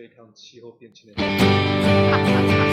这一趟气候变迁的。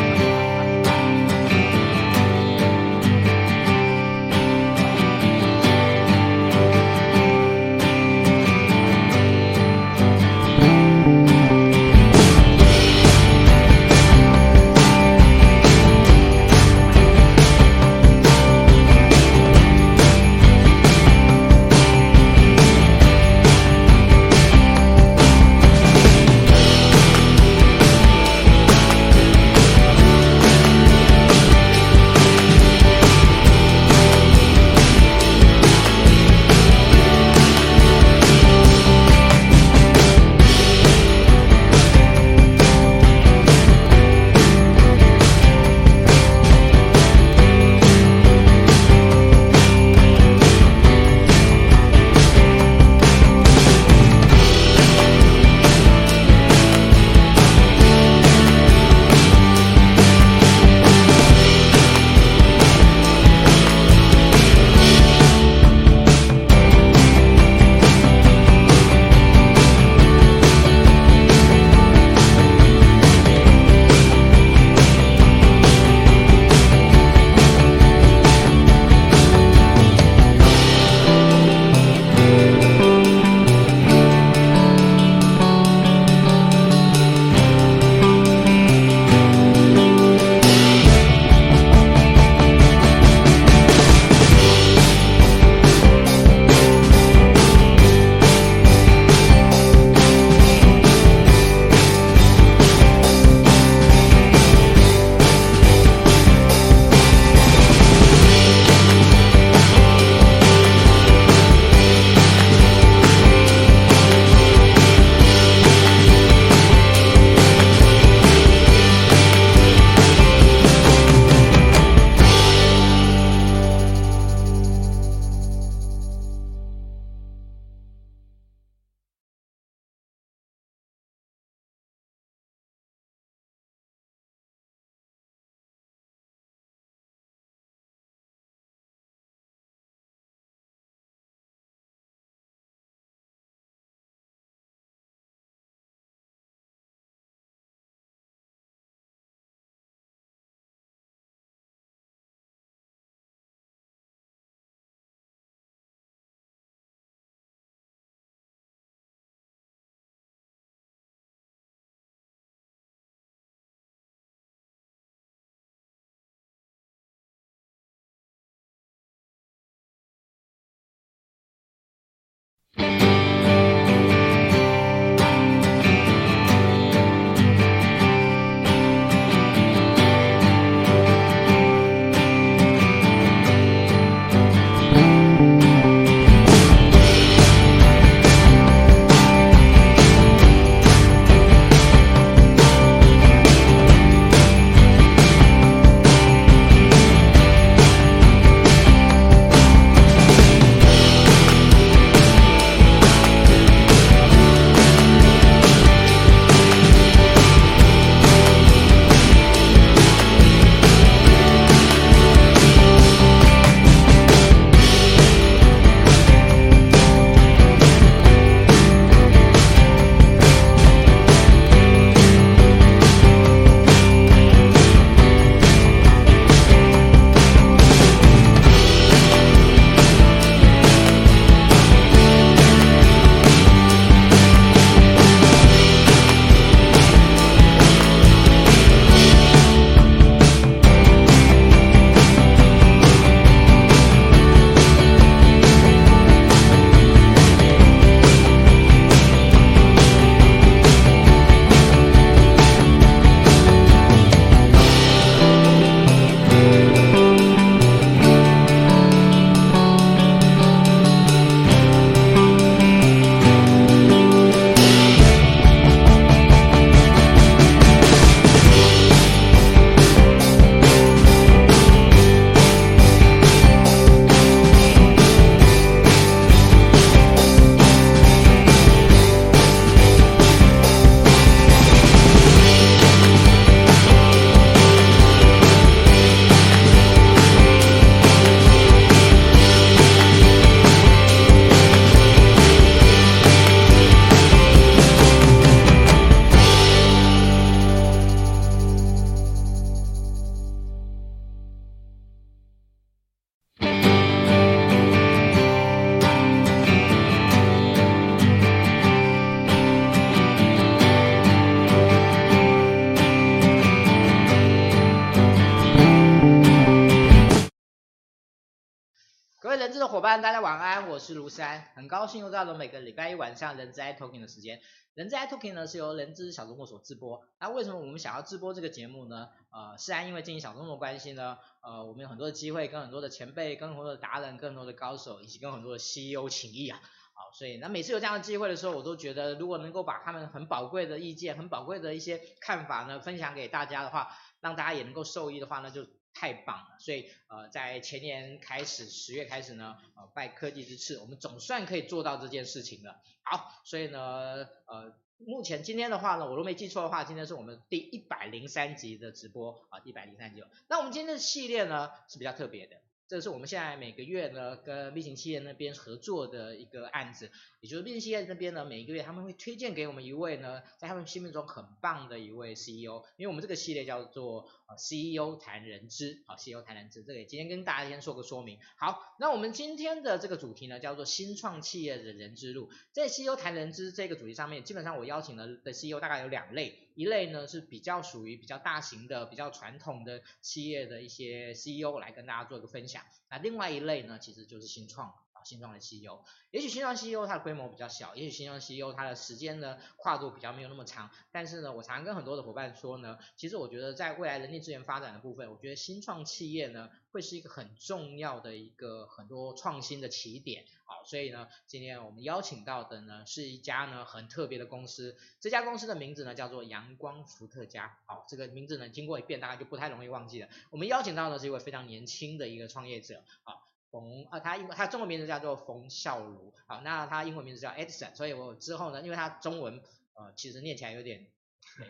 每个礼拜一晚上人资 i Talking 的时间。人资 i Talking 呢是由人资小周末所直播。那为什么我们想要直播这个节目呢？呃，是啊因为经营小周末关系呢，呃，我们有很多的机会跟很多的前辈、跟很多的达人、跟很多的高手，以及跟很多的 CEO 请益啊。好，所以那每次有这样的机会的时候，我都觉得如果能够把他们很宝贵的意见、很宝贵的一些看法呢，分享给大家的话，让大家也能够受益的话，那就。太棒了，所以呃，在前年开始，十月开始呢，呃，拜科技之赐，我们总算可以做到这件事情了。好，所以呢，呃，目前今天的话呢，我如果没记错的话，今天是我们第一百零三集的直播啊，一百零三集。那我们今天的系列呢是比较特别的。这是我们现在每个月呢跟 B 型企业那边合作的一个案子，也就是 B 型企业那边呢每一个月他们会推荐给我们一位呢在他们心目中很棒的一位 CEO，因为我们这个系列叫做呃 CEO 谈人资，好 CEO 谈人资，这个今天跟大家先做个说明。好，那我们今天的这个主题呢叫做新创企业的人资路，在 CEO 谈人资这个主题上面，基本上我邀请的的 CEO 大概有两类。一类呢是比较属于比较大型的、比较传统的企业的一些 CEO 来跟大家做一个分享。那另外一类呢，其实就是新创，新创的 CEO。也许新创 CEO 它的规模比较小，也许新创 CEO 它的时间呢跨度比较没有那么长。但是呢，我常常跟很多的伙伴说呢，其实我觉得在未来人力资源发展的部分，我觉得新创企业呢会是一个很重要的一个很多创新的起点。好，所以呢，今天我们邀请到的呢是一家呢很特别的公司，这家公司的名字呢叫做阳光伏特家。好，这个名字呢经过一遍大家就不太容易忘记了。我们邀请到的是一位非常年轻的一个创业者。好，冯啊，他英他中文名字叫做冯孝如。好，那他英文名字叫 Edison。所以我之后呢，因为他中文呃其实念起来有点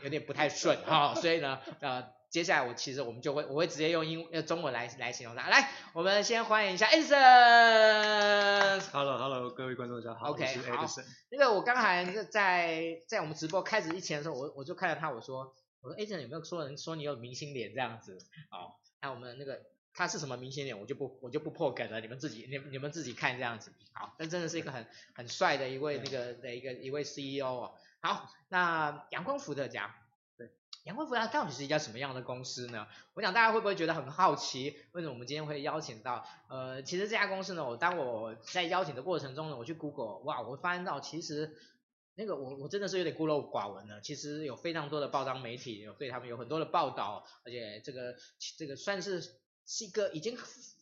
有点不太顺哈，所以呢呃。接下来我其实我们就会我会直接用英呃中文来来形容他。来，我们先欢迎一下 Edison。Hello Hello，各位观众大家好。OK，好。那个我刚才在在我们直播开始以前的时候，我我就看到他，我说我说 Edison 有没有说人说你有明星脸这样子？好，那我们那个他是什么明星脸，我就不我就不破梗了，你们自己你你们自己看这样子。好，那真的是一个很很帅的一位那个的一个一位 CEO 哦。好，那阳光伏特家。阳光伏特家到底是一家什么样的公司呢？我想大家会不会觉得很好奇，为什么我们今天会邀请到？呃，其实这家公司呢，我当我在邀请的过程中呢，我去 Google，哇，我发现到其实那个我我真的是有点孤陋寡闻了。其实有非常多的报章媒体有对他们有很多的报道，而且这个这个算是是一个已经。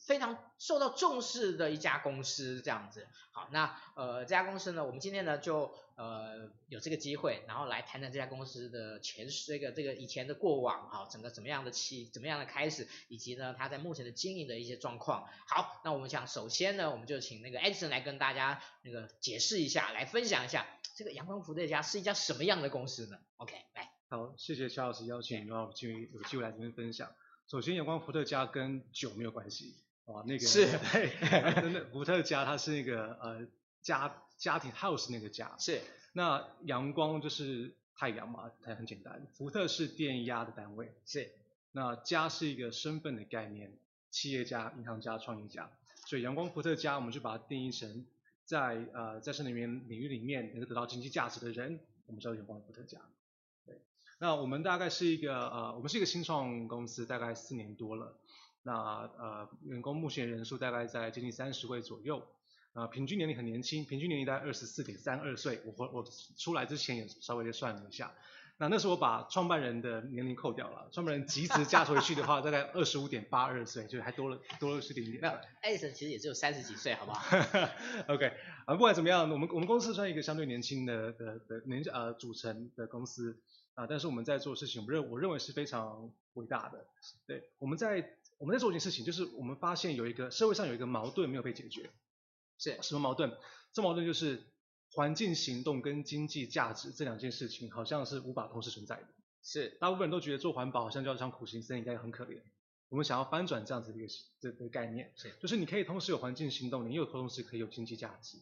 非常受到重视的一家公司，这样子。好，那呃这家公司呢，我们今天呢就呃有这个机会，然后来谈谈这家公司的前，这个这个以前的过往，好，整个怎么样的起，怎么样的开始，以及呢它在目前的经营的一些状况。好，那我们想首先呢，我们就请那个 Edison 来跟大家那个解释一下，来分享一下这个阳光福这家是一家什么样的公司呢？OK，来。好，谢谢肖老师邀请，然后就有机会来这边分享。首先，阳光伏特加跟酒没有关系。哇，那个是，对，那伏特加它是那个呃家家庭 house 那个家，是。那阳光就是太阳嘛，它很简单。伏特是电压的单位，是。那家是一个身份的概念，企业家、银行家、创业家，所以阳光伏特加我们就把它定义成在呃在这里面领域里面能够得到经济价值的人，我们叫阳光伏特家。对。那我们大概是一个呃我们是一个新创公司，大概四年多了。那呃，员工目前人数大概在接近三十位左右，啊、呃，平均年龄很年轻，平均年龄大概二十四点三二岁。我我出来之前也稍微的算了一下，那那时候我把创办人的年龄扣掉了，创办人及时加回去的话，大概二十五点八二岁，就还多了多了十点点。那，艾森其实也只有三十几岁，好不好？OK，啊，不管怎么样，我们我们公司算一个相对年轻的的的年呃组成的公司啊，但是我们在做事情，我认我认为是非常伟大的。对，我们在。我们在做一件事情，就是我们发现有一个社会上有一个矛盾没有被解决，是什么矛盾？这矛盾就是环境行动跟经济价值这两件事情好像是无法同时存在的。是，大部分人都觉得做环保好像就要像苦行僧一样很可怜。我们想要翻转这样子的一个这个概念，是，就是你可以同时有环境行动，你又同时可以有经济价值。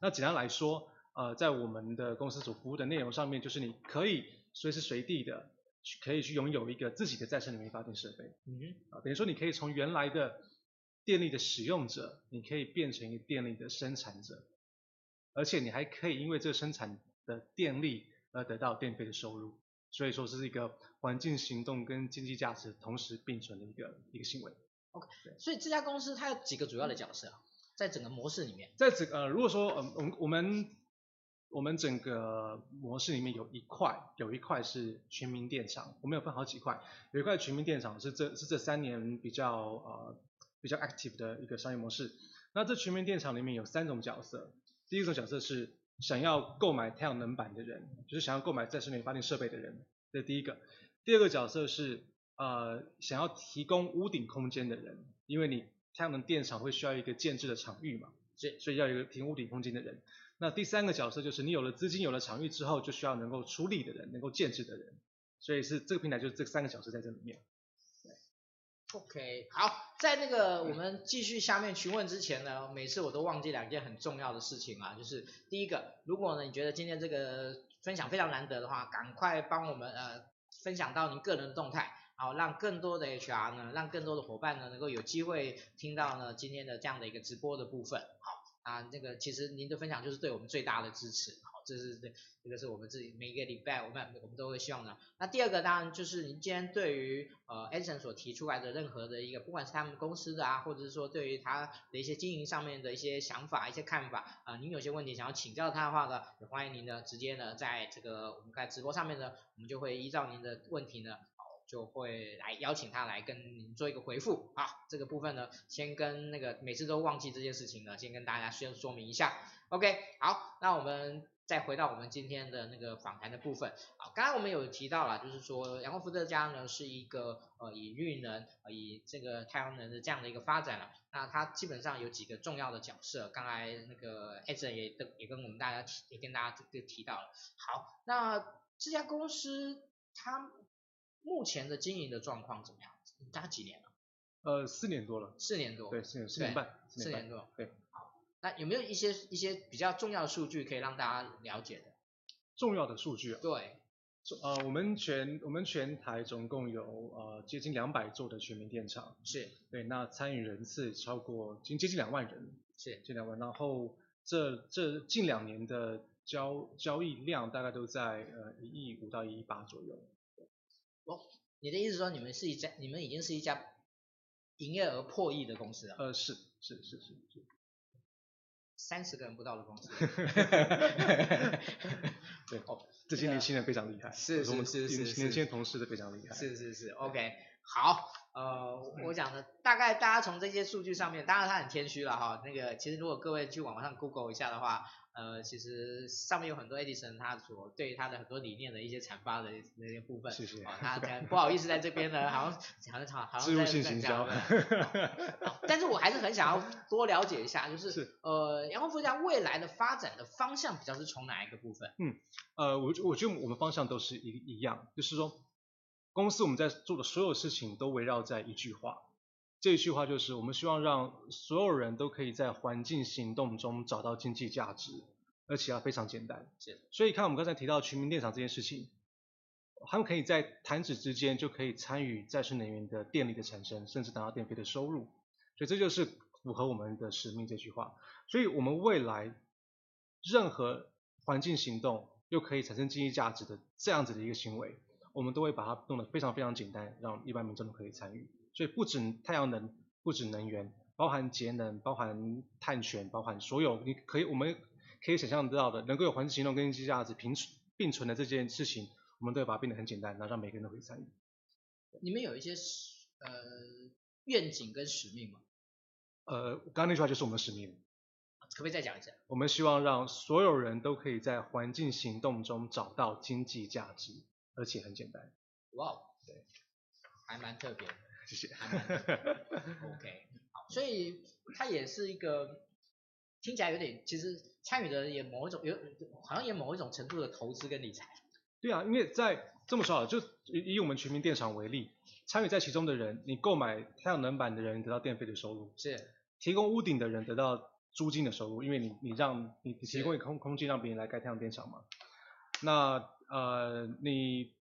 那简单来说，呃，在我们的公司所服务的内容上面，就是你可以随时随地的去。可以去拥有一个自己的再生能源发电设备，嗯，啊，等于说你可以从原来的电力的使用者，你可以变成一个电力的生产者，而且你还可以因为这个生产的电力而得到电费的收入，所以说这是一个环境行动跟经济价值同时并存的一个一个行为。OK，所以这家公司它有几个主要的角色啊？在整个模式里面，在整呃，如果说呃，我们我们我们整个模式里面有一块有一块是全民电厂，我们有分好几块，有一块全民电厂是这是这三年比较呃比较 active 的一个商业模式。那这全民电厂里面有三种角色，第一种角色是想要购买太阳能板的人，就是想要购买再生能源发电设备的人，这是第一个。第二个角色是呃想要提供屋顶空间的人，因为你太阳能电厂会需要一个建制的场域嘛，所以所以要有一个提供屋顶空间的人。那第三个角色就是你有了资金、有了场域之后，就需要能够出力的人，能够建置的人。所以是这个平台就是这三个角色在这里面。，OK，好，在那个我们继续下面询问之前呢，每次我都忘记两件很重要的事情啊，就是第一个，如果呢你觉得今天这个分享非常难得的话，赶快帮我们呃分享到您个人的动态，好，让更多的 HR 呢，让更多的伙伴呢能够有机会听到呢今天的这样的一个直播的部分，好。啊，那个其实您的分享就是对我们最大的支持，好，这是对，这个是我们自己每一个礼拜我们我们都会希望的。那第二个当然就是您今天对于呃 Edison 所提出来的任何的一个，不管是他们公司的啊，或者是说对于他的一些经营上面的一些想法、一些看法啊，您有些问题想要请教他的话呢，也欢迎您呢直接呢在这个我们在直播上面呢，我们就会依照您的问题呢。就会来邀请他来跟您做一个回复，好，这个部分呢，先跟那个每次都忘记这件事情呢，先跟大家先说明一下，OK，好，那我们再回到我们今天的那个访谈的部分，好，刚刚我们有提到了，就是说阳光伏特家呢是一个呃以绿能呃以这个太阳能的这样的一个发展了，那它基本上有几个重要的角色，刚才那个 Edison 也跟也跟我们大家提也跟大家这个提到了，好，那这家公司它。目前的经营的状况怎么样？大概几年了？呃，四年多了。四年多。对，四年四年半。四年多。对。好，那有没有一些一些比较重要的数据可以让大家了解的？重要的数据啊？对。呃，我们全我们全台总共有呃接近两百座的全民电厂。是。对，那参与人次超过已经接近两万人。是。近两万，然后这这近两年的交交易量大概都在呃一亿五到一亿八左右。哦，你的意思说你们是一家，你们已经是一家营业额破亿的公司了？呃，是是是是是，三十个人不到的公司。对，哦，这些年轻人非常厉害，是是是是，年轻同事都非常厉害。是是是，OK，好，呃，我讲的大概大家从这些数据上面，当然他很谦虚了哈，那个其实如果各位去网上 Google 一下的话。呃，其实上面有很多 Edison 他所对他的很多理念的一些阐发的那些部分，谢谢。哦，他不好意思在这边呢，好像好像好像在在讲的。但是我还是很想要多了解一下，就是，是呃，阳光伏特家未来的发展的方向比较是从哪一个部分？嗯，呃，我我觉得我们方向都是一一样，就是说，公司我们在做的所有事情都围绕在一句话。这一句话就是，我们希望让所有人都可以在环境行动中找到经济价值，而且要非常简单。是。所以看我们刚才提到全民电厂这件事情，他们可以在弹指之间就可以参与再生能源的电力的产生，甚至拿到电费的收入。所以这就是符合我们的使命这句话。所以我们未来任何环境行动又可以产生经济价值的这样子的一个行为，我们都会把它弄得非常非常简单，让一般民众都可以参与。所以不止太阳能，不止能源，包含节能，包含碳权，包含所有你可以我们可以想象得到的，能够有环境行动跟经济价值并存并存的这件事情，我们都要把它变得很简单，然后让每个人都可以参与。你们有一些呃愿景跟使命吗？呃，刚刚那句话就是我们的使命。可不可以再讲一下？我们希望让所有人都可以在环境行动中找到经济价值，而且很简单。哇，对，还蛮特别的。谢谢。OK，好，所以它也是一个听起来有点，其实参与的也某一种有，好像也某一种程度的投资跟理财。对啊，因为在这么说啊，就以以我们全民电厂为例，参与在其中的人，你购买太阳能板的人得到电费的收入，是提供屋顶的人得到租金的收入，因为你你让你你提供一个空空间让别人来盖太阳电厂嘛。那呃你。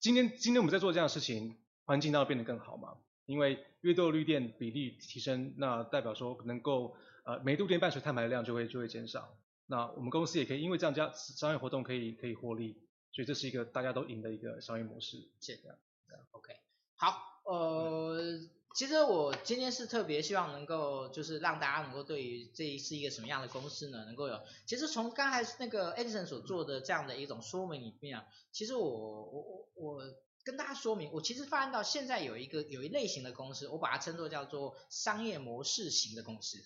今天，今天我们在做这样的事情，环境当然变得更好嘛。因为越多绿电比例提升，那代表说能够呃每度电伴随碳排量就会就会减少。那我们公司也可以因为这样加商业活动可以可以获利，所以这是一个大家都赢的一个商业模式。是这样，OK。好，呃，其实我今天是特别希望能够，就是让大家能够对于这是一个什么样的公司呢，能够有。其实从刚才那个 Edison 所做的这样的一种说明里面啊，其实我我我我跟大家说明，我其实发现到现在有一个有一类型的公司，我把它称作叫做商业模式型的公司。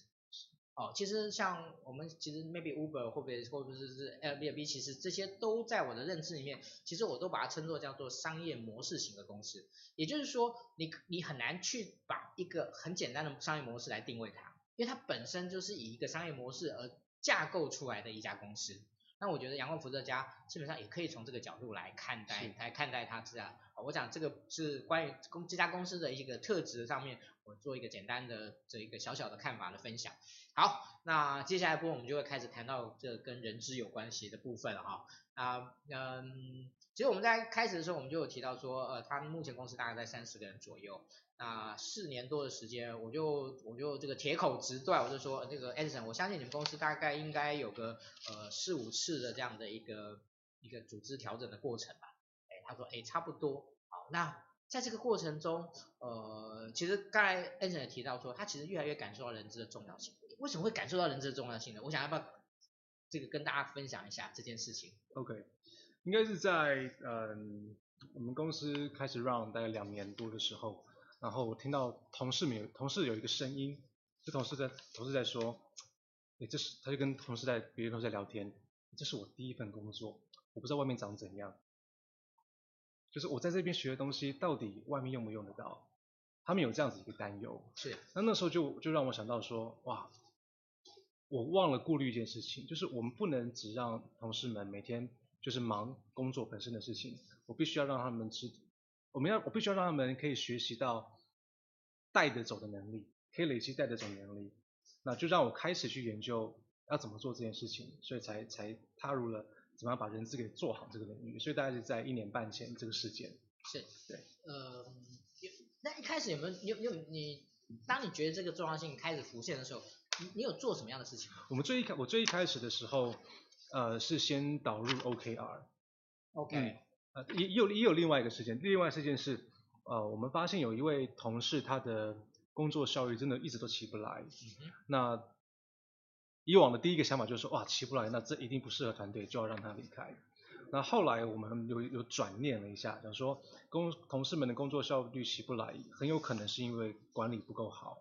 哦，其实像我们其实 maybe Uber 或者或者是是 Airbnb，其实这些都在我的认知里面，其实我都把它称作叫做商业模式型的公司。也就是说，你你很难去把一个很简单的商业模式来定位它，因为它本身就是以一个商业模式而架构出来的一家公司。那我觉得阳光伏特家基本上也可以从这个角度来看待来看待它这样。我讲这个是关于公这家公司的一个特质上面，我做一个简单的这一个小小的看法的分享。好，那接下来部分我们就会开始谈到这跟人资有关系的部分了哈。啊，嗯，其实我们在开始的时候我们就有提到说，呃，他们目前公司大概在三十个人左右。那四年多的时间，我就我就这个铁口直断，我就说这个 Edison，我相信你们公司大概应该有个呃四五次的这样的一个一个组织调整的过程吧。哎，他说，哎，差不多。好，那在这个过程中，呃，其实刚才 Edison 也提到说，他其实越来越感受到人资的重要性。为什么会感受到人资的重要性呢？我想要不要这个跟大家分享一下这件事情？OK，应该是在嗯我们公司开始 run 大概两年多的时候，然后我听到同事们同事有一个声音，就同事在同事在说，诶，这是他就跟同事在别的同事在聊天，这是我第一份工作，我不知道外面长怎样，就是我在这边学的东西到底外面用不用得到？他们有这样子一个担忧，是，那那时候就就让我想到说，哇。我忘了顾虑一件事情，就是我们不能只让同事们每天就是忙工作本身的事情，我必须要让他们知，我们要我必须要让他们可以学习到带得走的能力，可以累积带得走的能力，那就让我开始去研究要怎么做这件事情，所以才才踏入了怎么样把人资给做好这个领域，所以大概是在一年半前这个事件。是，对，呃，那一开始有没有有有你，当你觉得这个重要性开始浮现的时候？你你有做什么样的事情？我们最一开我最一开始的时候，呃，是先导入 OKR。OK。嗯、呃，也也有也有另外一个事件，另外一个事件是，呃，我们发现有一位同事他的工作效率真的一直都起不来。嗯、那以往的第一个想法就是说，哇，起不来，那这一定不适合团队，就要让他离开。那后来我们有有转念了一下，想说工同事们的工作效率起不来，很有可能是因为管理不够好。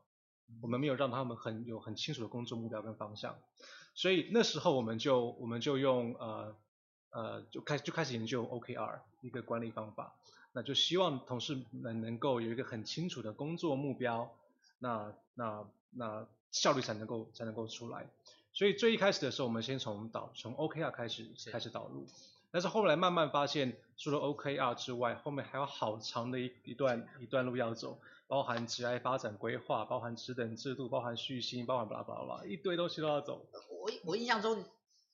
我们没有让他们很有很清楚的工作目标跟方向，所以那时候我们就我们就用呃呃就开就开始研究 OKR 一个管理方法，那就希望同事们能够有一个很清楚的工作目标，那那那效率才能够才能够出来。所以最一开始的时候，我们先从导从 OKR 开始开始导入，但是后来慢慢发现，除了 OKR 之外，后面还有好长的一一段一段路要走。包含职业发展规划，包含职等制度，包含续薪，包含巴拉巴拉，一堆东西都要走。我我印象中，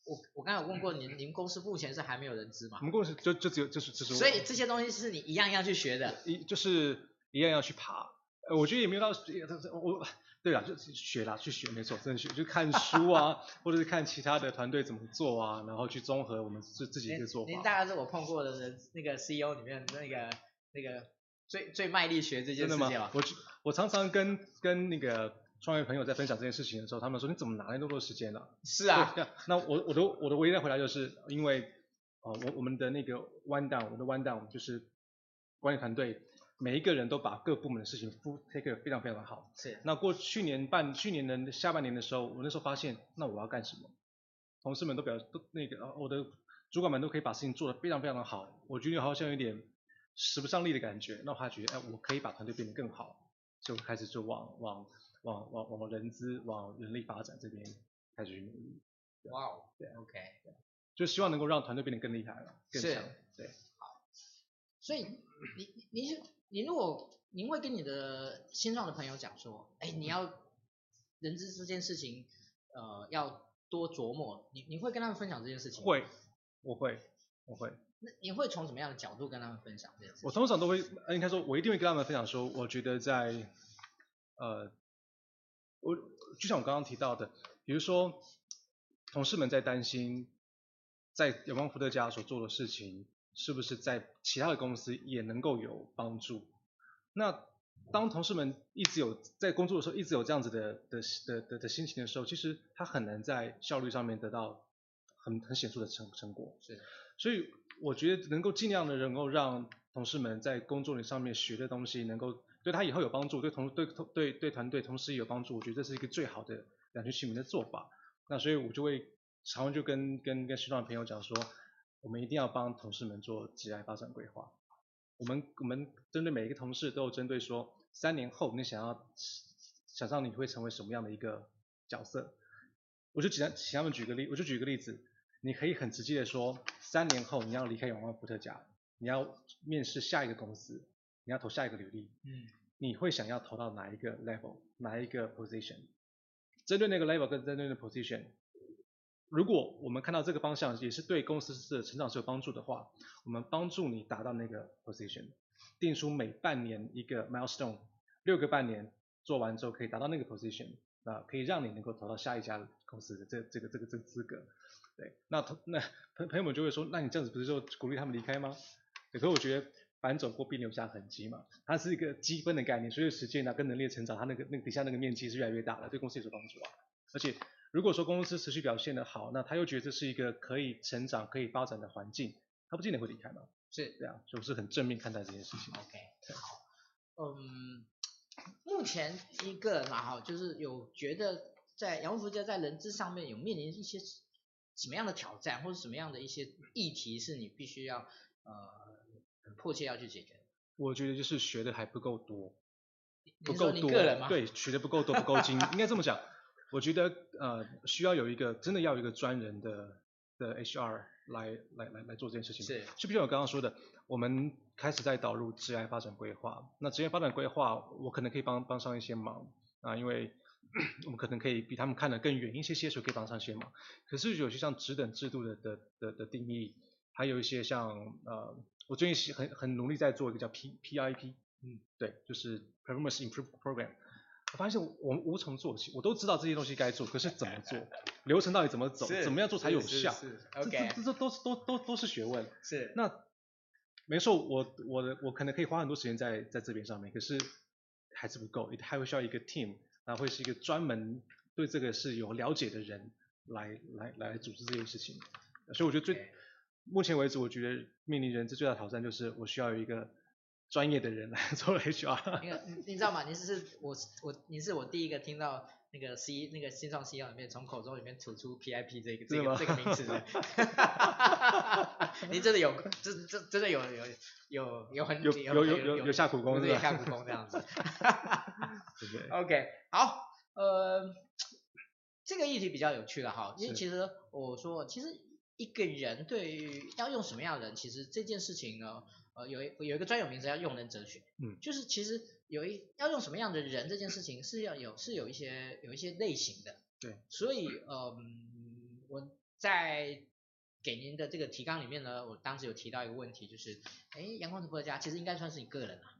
我我刚才有问过您，您公司目前是还没有人资吗？我们公司就就只有就是就是。所以这些东西是你一样一样去学的，一就是一样要去爬。呃，我觉得也没有到，我对啊，就学啦，去学没错，真的学，就看书啊，或者是看其他的团队怎么做啊，然后去综合我们自自己的做法。您大概是我碰过的人，那个 CEO 里面那个那个。最最卖力学这件事情吗？我我常常跟跟那个创业朋友在分享这件事情的时候，他们说，你怎么拿来那么多时间呢？啊？是啊，那我我的我的唯一的回答就是因为呃，我我们的那个 one down，我们的 one down 就是管理团队每一个人都把各部门的事情 full take 非常非常的好。是。那过去年半去年的下半年的时候，我那时候发现，那我要干什么？同事们都表示都那个我的主管们都可以把事情做得非常非常的好，我觉得好像有点。使不上力的感觉，那我还觉得，哎，我可以把团队变得更好，就开始就往往往往往人资、往人力发展这边开始去努力。哇哦，对，OK，对，就希望能够让团队变得更厉害了，更强。对，好。所以，你你是你如果您会跟你的新创的朋友讲说，哎，你要人资这件事情，呃，要多琢磨，你你会跟他们分享这件事情？会，我会，我会。那你会从什么样的角度跟他们分享这件事？我通常都会，应该说，我一定会跟他们分享说，我觉得在，呃，我就像我刚刚提到的，比如说，同事们在担心，在阳光伏特家所做的事情，是不是在其他的公司也能够有帮助？那当同事们一直有在工作的时候，一直有这样子的的的的的心情的时候，其实他很难在效率上面得到很很显著的成成果。是，所以我觉得能够尽量的能够让同事们在工作上面学的东西，能够对他以后有帮助，对同对同对对团队同事也有帮助。我觉得这是一个最好的两全其美的做法。那所以我就会常常就跟跟跟学长的朋友讲说，我们一定要帮同事们做职业发展规划。我们我们针对每一个同事都有针对说。三年后你想要想象你会成为什么样的一个角色？我就简单请他们举个例，我就举个例子，你可以很直接的说，三年后你要离开永旺伏特加，你要面试下一个公司，你要投下一个履历，嗯，你会想要投到哪一个 level，哪一个 position？针对那个 level 跟针对那个 position，如果我们看到这个方向也是对公司的成长是有帮助的话，我们帮助你达到那个 position。定出每半年一个 milestone，六个半年做完之后可以达到那个 position，啊，可以让你能够投到下一家公司的这这个这个这个资格，对，那那朋朋友们就会说，那你这样子不是就鼓励他们离开吗？可是我觉得反走过必留下痕迹嘛，它是一个积分的概念，随着时间呢跟能力的成长，它那个那个底下那个面积是越来越大的，对公司也有帮助啊。而且如果说公司持续表现的好，那他又觉得这是一个可以成长、可以发展的环境，他不见得会离开吗？是这样，就是很正面看待这件事情。OK，好，嗯，目前一个人嘛哈，就是有觉得在阳光伏特加在人资上面有面临一些什么样的挑战，或者什么样的一些议题是你必须要呃很迫切要去解决？我觉得就是学的还不够多，不够多？对，学的不够多，不够精，应该这么讲。我觉得呃需要有一个真的要有一个专人的的 HR。来来来来做这件事情，是，就比如我刚刚说的，我们开始在导入职业发展规划。那职业发展规划，我可能可以帮帮上一些忙啊，因为 我们可能可以比他们看得更远一些些，所以可以帮上一些忙。可是有些像职等制度的的的的定义，还有一些像呃，我最近很很努力在做一个叫 P PIP，嗯，对，就是 Performance Improvement Program。我发现我们无从做起，我都知道这些东西该做，可是怎么做，流程到底怎么走，怎么样做才有效？这.这这这都是都都都是学问。是。那没错，我我的我可能可以花很多时间在在这边上面，可是还是不够，还会需要一个 team，然后会是一个专门对这个是有了解的人来来来组织这件事情。所以我觉得最.目前为止，我觉得面临人资最大挑战就是我需要有一个。专业的人来做 HR，因为你知道吗？你是我我你是我第一个听到那个 C 那个新创 CEO 里面从口中里面吐出 PIP 这个这个这个名词的，你真的有这这真的有有有有很有有有有有下苦功，有下苦功这样子。对 OK，好，呃，这个议题比较有趣了哈，因为其实我说，其实一个人对于要用什么样的人，其实这件事情呢。呃，有一有一个专有名词叫用人哲学，嗯，就是其实有一要用什么样的人这件事情是要有是有一些有一些类型的，对，所以呃我在给您的这个提纲里面呢，我当时有提到一个问题，就是哎，阳光直播家其实应该算是你个人啊，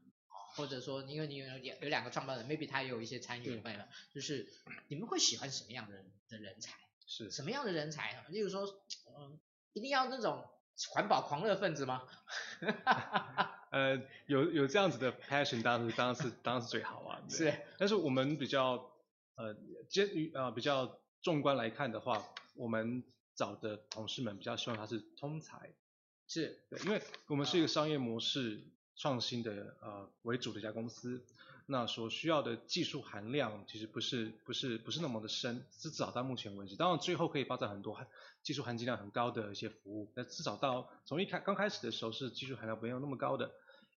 或者说因为你有有有两个创办人，maybe 他也有一些参与的，就是你们会喜欢什么样的人的人才？是什么样的人才？例如说，嗯、呃，一定要那种。环保狂热分子吗？呃，有有这样子的 passion，当然是当然是当然是最好啊。是，但是我们比较呃，接于呃比较纵观来看的话，我们找的同事们比较希望他是通才。是，对，因为我们是一个商业模式创新的呃为主的一家公司。那所需要的技术含量其实不是不是不是那么的深，至少到目前为止，当然最后可以发展很多技术含金量很高的一些服务，但至少到从一开刚开始的时候是技术含量没有那么高的，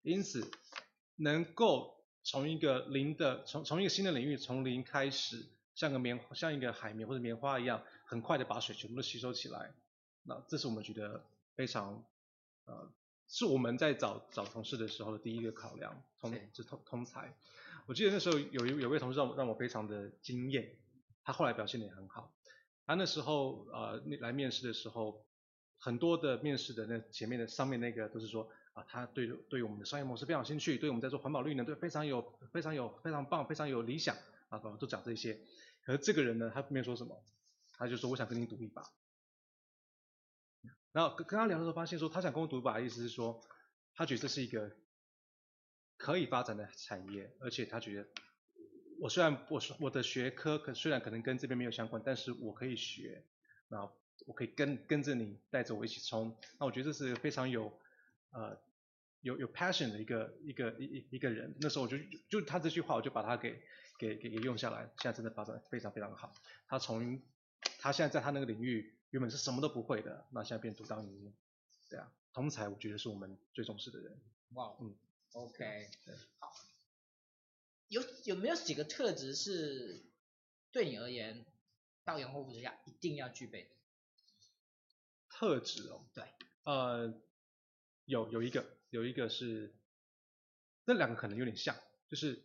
因此能够从一个零的从从一个新的领域从零开始，像个棉像一个海绵或者棉花一样，很快的把水全部都吸收起来，那这是我们觉得非常呃。是我们在找找同事的时候的第一个考量，通就通通才。我记得那时候有一有位同事让我让我非常的惊艳，他后来表现得也很好。他那时候呃来面试的时候，很多的面试的那前面的上面那个都是说啊，他对对我们的商业模式非常有兴趣，对我们在做环保绿呢对非常有非常有非常棒非常有理想啊，都讲这些。可是这个人呢，他没有说什么，他就说我想跟你赌一把。然后跟跟他聊的时候发现说，他想跟我赌一把的意思是说，他觉得这是一个可以发展的产业，而且他觉得我虽然我我的学科可虽然可能跟这边没有相关，但是我可以学，那我可以跟跟着你带着我一起冲，那我觉得这是非常有呃有有 passion 的一个一个一一一个人。那时候我就就他这句话，我就把他给给给给用下来，现在真的发展非常非常好。他从他现在在他那个领域原本是什么都不会的，那现在变独当一面，对啊，通才我觉得是我们最重视的人。哇，嗯，OK，对，好，有有没有几个特质是对你而言到阳光普特家一定要具备的特质哦？对，呃，有有一个有一个是，那两个可能有点像，就是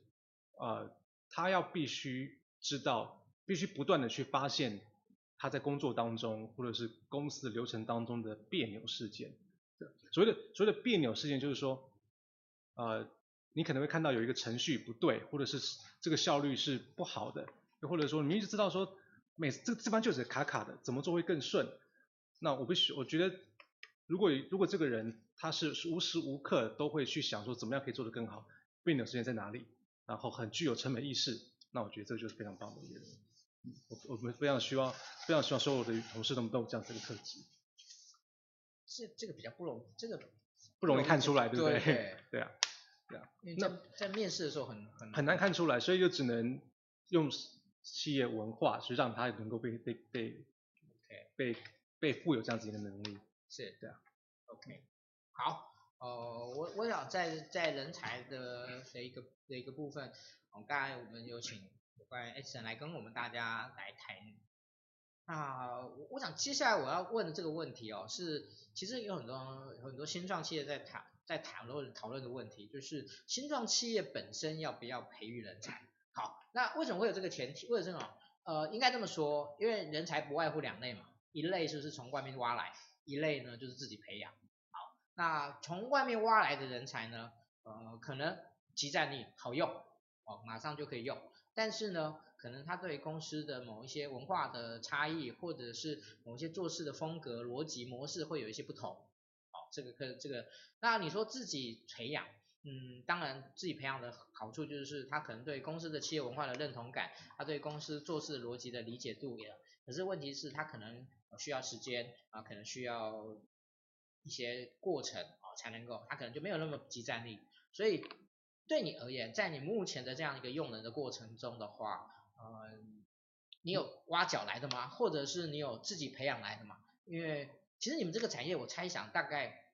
呃，他要必须知道，必须不断的去发现他在工作当中或者是公司流程当中的别扭事件。所谓的所谓的别扭事件，就是说，呃，你可能会看到有一个程序不对，或者是这个效率是不好的，又或者说你一直知道说，每次这这班就是卡卡的，怎么做会更顺？那我不许，我觉得，如果如果这个人他是无时无刻都会去想说，怎么样可以做得更好，别扭事件在哪里，然后很具有成本意识，那我觉得这就是非常棒的一个人。我我们非常希望，非常希望所有的同事都都有这样子的特质。这这个比较不容，这个不容易看出来，对不对？对，对啊，对啊。那在，面试的时候很很很难看出来，所以就只能用企业文化去让他能够被被被，okay. 被被赋有这样子一个能力。是，对啊。OK，好，呃，我我想在在人才的的一个的一个部分，我哦，刚才我们有请有关 Edison 来跟我们大家来谈。啊，我我想接下来我要问的这个问题哦，是其实有很多很多新创企业在谈在谈论讨论的问题，就是新创企业本身要不要培育人才？好，那为什么会有这个前提？为什么？呃，应该这么说，因为人才不外乎两类嘛，一类就是从外面挖来，一类呢就是自己培养。好，那从外面挖来的人才呢，呃，可能即战力好用，哦，马上就可以用，但是呢，可能他对公司的某一些文化的差异，或者是某些做事的风格、逻辑模式会有一些不同。好，这个可这个，那你说自己培养，嗯，当然自己培养的好处就是他可能对公司的企业文化的认同感，他对公司做事逻辑的理解度也。可是问题是，他可能需要时间啊，可能需要一些过程啊，才能够，他可能就没有那么即战力。所以对你而言，在你目前的这样一个用人的过程中的话，呃，你有挖角来的吗？或者是你有自己培养来的吗？因为其实你们这个产业，我猜想大概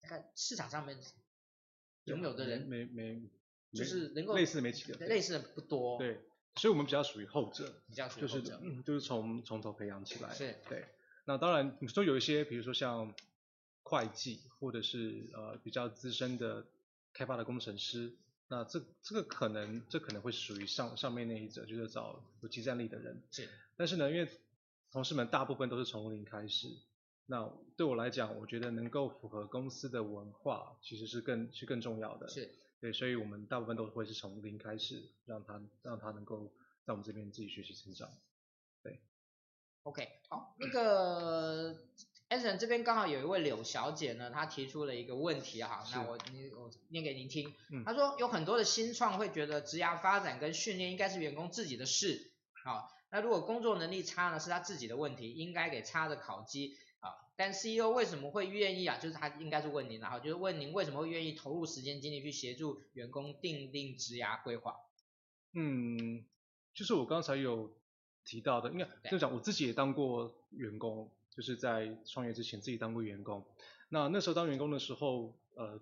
大概市场上面拥有的人没没，没就是能够类似的没几个，类似的不多。对，所以我们比较属于后者，比较属于后者，就是嗯，就是从从头培养起来。是，对。那当然，你说有一些，比如说像会计，或者是呃比较资深的开发的工程师。那这这个可能，这可能会属于上上面那一者，就是找有激战力的人。是。但是呢，因为同事们大部分都是从零开始，那对我来讲，我觉得能够符合公司的文化，其实是更是更重要的。是。对，所以我们大部分都会是从零开始，让他让他能够在我们这边自己学习成长。对。OK，好，那个。Edison 这边刚好有一位柳小姐呢，她提出了一个问题哈，那我你我念给您听。她说有很多的新创会觉得职涯发展跟训练应该是员工自己的事，好，那如果工作能力差呢，是他自己的问题，应该给差的考绩啊。但 CEO 为什么会愿意啊？就是他应该是问您，然后就是问您为什么会愿意投入时间精力去协助员工订定职涯规划？嗯，就是我刚才有提到的，应该就讲我自己也当过员工。就是在创业之前自己当过员工，那那时候当员工的时候，呃，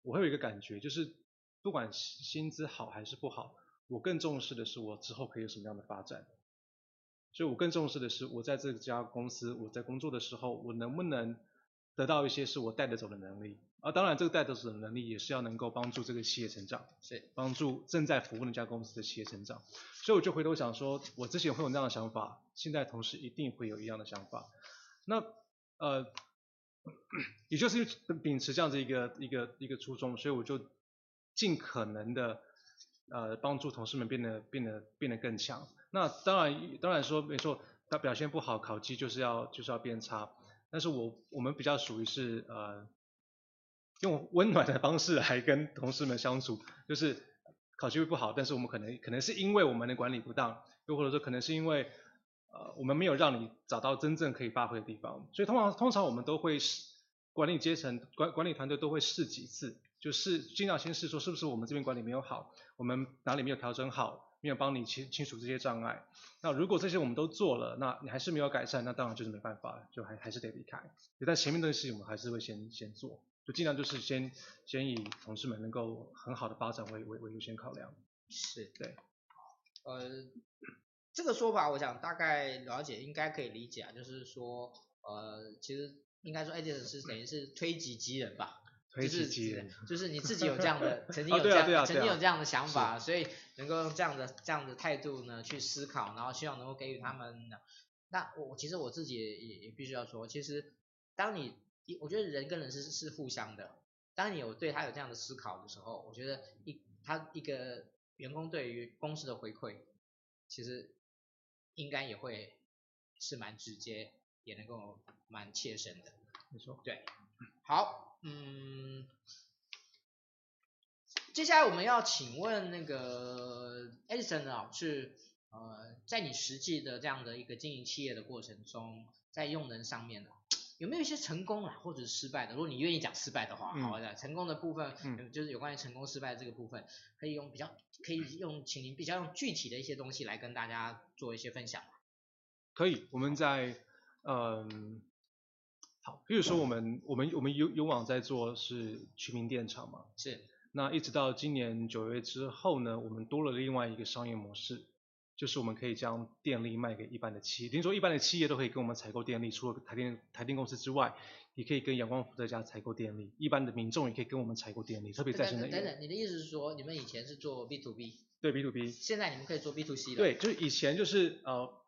我会有一个感觉，就是不管薪资好还是不好，我更重视的是我之后可以有什么样的发展。所以我更重视的是我在这家公司我在工作的时候，我能不能得到一些是我带得走的能力。啊当然这个带得走的能力也是要能够帮助这个企业成长，是帮助正在服务那家公司的企业成长。所以我就回头想说，我之前会有那样的想法，现在同事一定会有一样的想法。那呃，也就是秉持这样子一个一个一个初衷，所以我就尽可能的呃帮助同事们变得变得变得更强。那当然当然说没错，他表现不好，考绩就是要就是要变差。但是我我们比较属于是呃用温暖的方式来跟同事们相处，就是考绩会不好，但是我们可能可能是因为我们的管理不当，又或者说可能是因为呃我们没有让你找到真正可以发挥的地方，所以通常通常我们都会管理阶层管管理团队都会试几次，就是尽量先试说是不是我们这边管理没有好，我们哪里没有调整好，没有帮你清清除这些障碍。那如果这些我们都做了，那你还是没有改善，那当然就是没办法了，就还还是得离开。但前面的事情我们还是会先先做，就尽量就是先先以同事们能够很好的发展为为为优先考量。是对，呃，这个说法我想大概了解，应该可以理解啊，就是说，呃，其实。应该说，Edison 是等于是推己及人吧，推己及人，就是你自己有这样的，曾经有这样，曾经有这样的想法，所以能够用这样的这样的态度呢去思考，然后希望能够给予他们。那我其实我自己也也也必须要说，其实当你，我觉得人跟人是是互相的，当你有对他有这样的思考的时候，我觉得一他一个员工对于公司的回馈，其实应该也会是蛮直接。也能够蛮切身的，没错，对，好，嗯，接下来我们要请问那个 Edison 老师，呃，在你实际的这样的一个经营企业的过程中，在用人上面呢，有没有一些成功啊，或者是失败的？如果你愿意讲失败的话，嗯、好的，成功的部分，嗯，就是有关于成功失败这个部分，可以用比较，可以用，请您比较用具体的一些东西来跟大家做一些分享。可以，我们在。嗯，好，比如说我们我们我们有有网在做是全民电厂嘛，是。那一直到今年九月之后呢，我们多了另外一个商业模式，就是我们可以将电力卖给一般的企业，听说一般的企业都可以跟我们采购电力，除了台电台电公司之外，也可以跟阳光伏特家采购电力，一般的民众也可以跟我们采购电力，特别再生能源。等等，你的意思是说，你们以前是做 B to B？对 B to B。现在你们可以做 B to C 了。对，就是以前就是呃。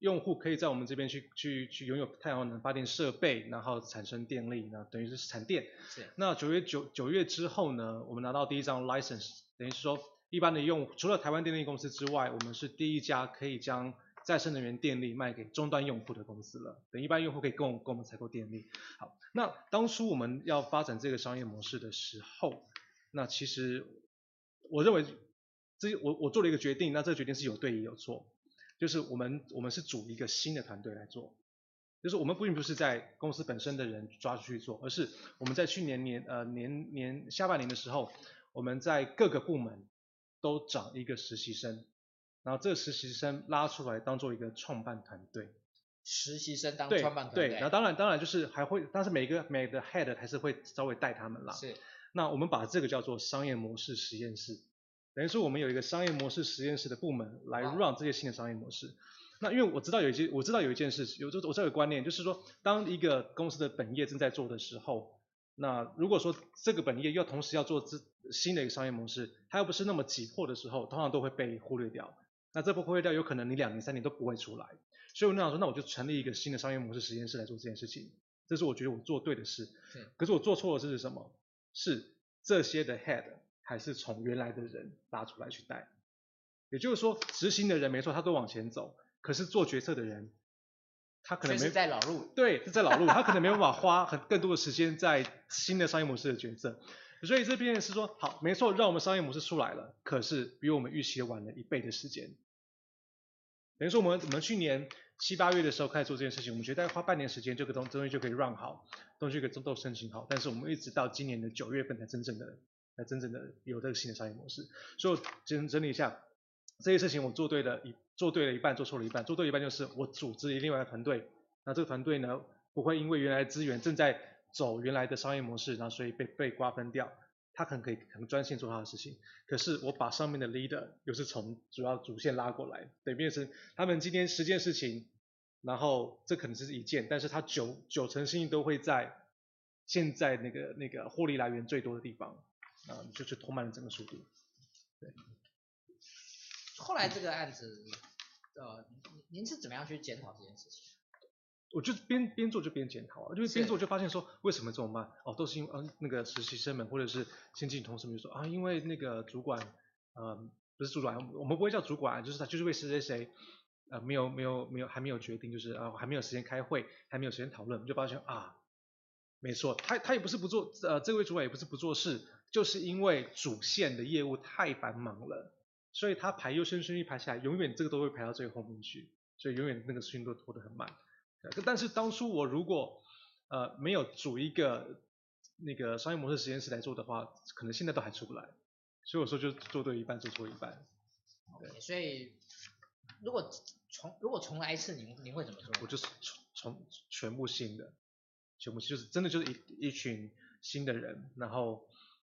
用户可以在我们这边去去去拥有太阳能发电设备，然后产生电力，那等于是产电。是。那九月九九月之后呢，我们拿到第一张 license，等于是说一般的用除了台湾电力公司之外，我们是第一家可以将再生能源电力卖给终端用户的公司了。等一般用户可以跟我跟我们采购电力。好，那当初我们要发展这个商业模式的时候，那其实我认为这我我做了一个决定，那这个决定是有对也有错。就是我们我们是组一个新的团队来做，就是我们并不是在公司本身的人抓出去做，而是我们在去年年呃年年下半年的时候，我们在各个部门都找一个实习生，然后这个实习生拉出来当做一个创办团队。实习生当创办团队。对，那当然当然就是还会，但是每个每个 head 还是会稍微带他们啦。是。那我们把这个叫做商业模式实验室。等于说我们有一个商业模式实验室的部门来 run 这些新的商业模式。那因为我知道有一些，我知道有一件事，有这我知道有个观念，就是说当一个公司的本业正在做的时候，那如果说这个本业要同时要做这新的一个商业模式，它又不是那么急迫的时候，通常都会被忽略掉。那这部忽略掉，有可能你两年三年都不会出来。所以我那想说，那我就成立一个新的商业模式实验室来做这件事情。这是我觉得我做对的事。可是我做错的事是什么？是这些的 head。还是从原来的人拉出来去带，也就是说，执行的人没错，他都往前走，可是做决策的人，他可能没在老路，对，是在老路，他可能没有办法花很更多的时间在新的商业模式的决策，所以这边是说，好，没错，让我们商业模式出来了，可是比我们预期晚了一倍的时间，等于说我们我们去年七八月的时候开始做这件事情，我们觉得大概花半年时间，这个东东西就可以 run 好，东西可以都都申请好，但是我们一直到今年的九月份才真正的。才真正的有这个新的商业模式，所以我整整理一下这些事情，我做对了一做对了一半，做错了一半。做对一半就是我组织另外一个团队，那这个团队呢不会因为原来资源正在走原来的商业模式，然后所以被被瓜分掉，他可能可以可能专心做他的事情。可是我把上面的 leader 又是从主要主线拉过来，对，变成他们今天十件事情，然后这可能是一件，但是他九九成心都会在现在那个那个获利来源最多的地方。啊，就是拖慢了整个速度。对。后来这个案子，呃，您是怎么样去检讨这件事情？我就边边做就边检讨啊，就是边做就发现说为什么这么慢？哦，都是因为嗯那个实习生们或者是先进同事们就说啊，因为那个主管，呃，不是主管，我们不会叫主管，就是他就是为谁谁谁，呃，没有没有没有还没有决定，就是啊还没有时间开会，还没有时间讨论，就发现啊。没错，他他也不是不做，呃，这位主管也不是不做事，就是因为主线的业务太繁忙了，所以他排优先顺序排下来，永远这个都会排到最后面去，所以永远那个事情都拖得很慢。但是当初我如果呃没有组一个那个商业模式实验室来做的话，可能现在都还出不来。所以我说就做对一半，做错一半。对所以如果重如果重来一次，您您会怎么做？我就是重重全部新的，全部就是真的就是一一群新的人，然后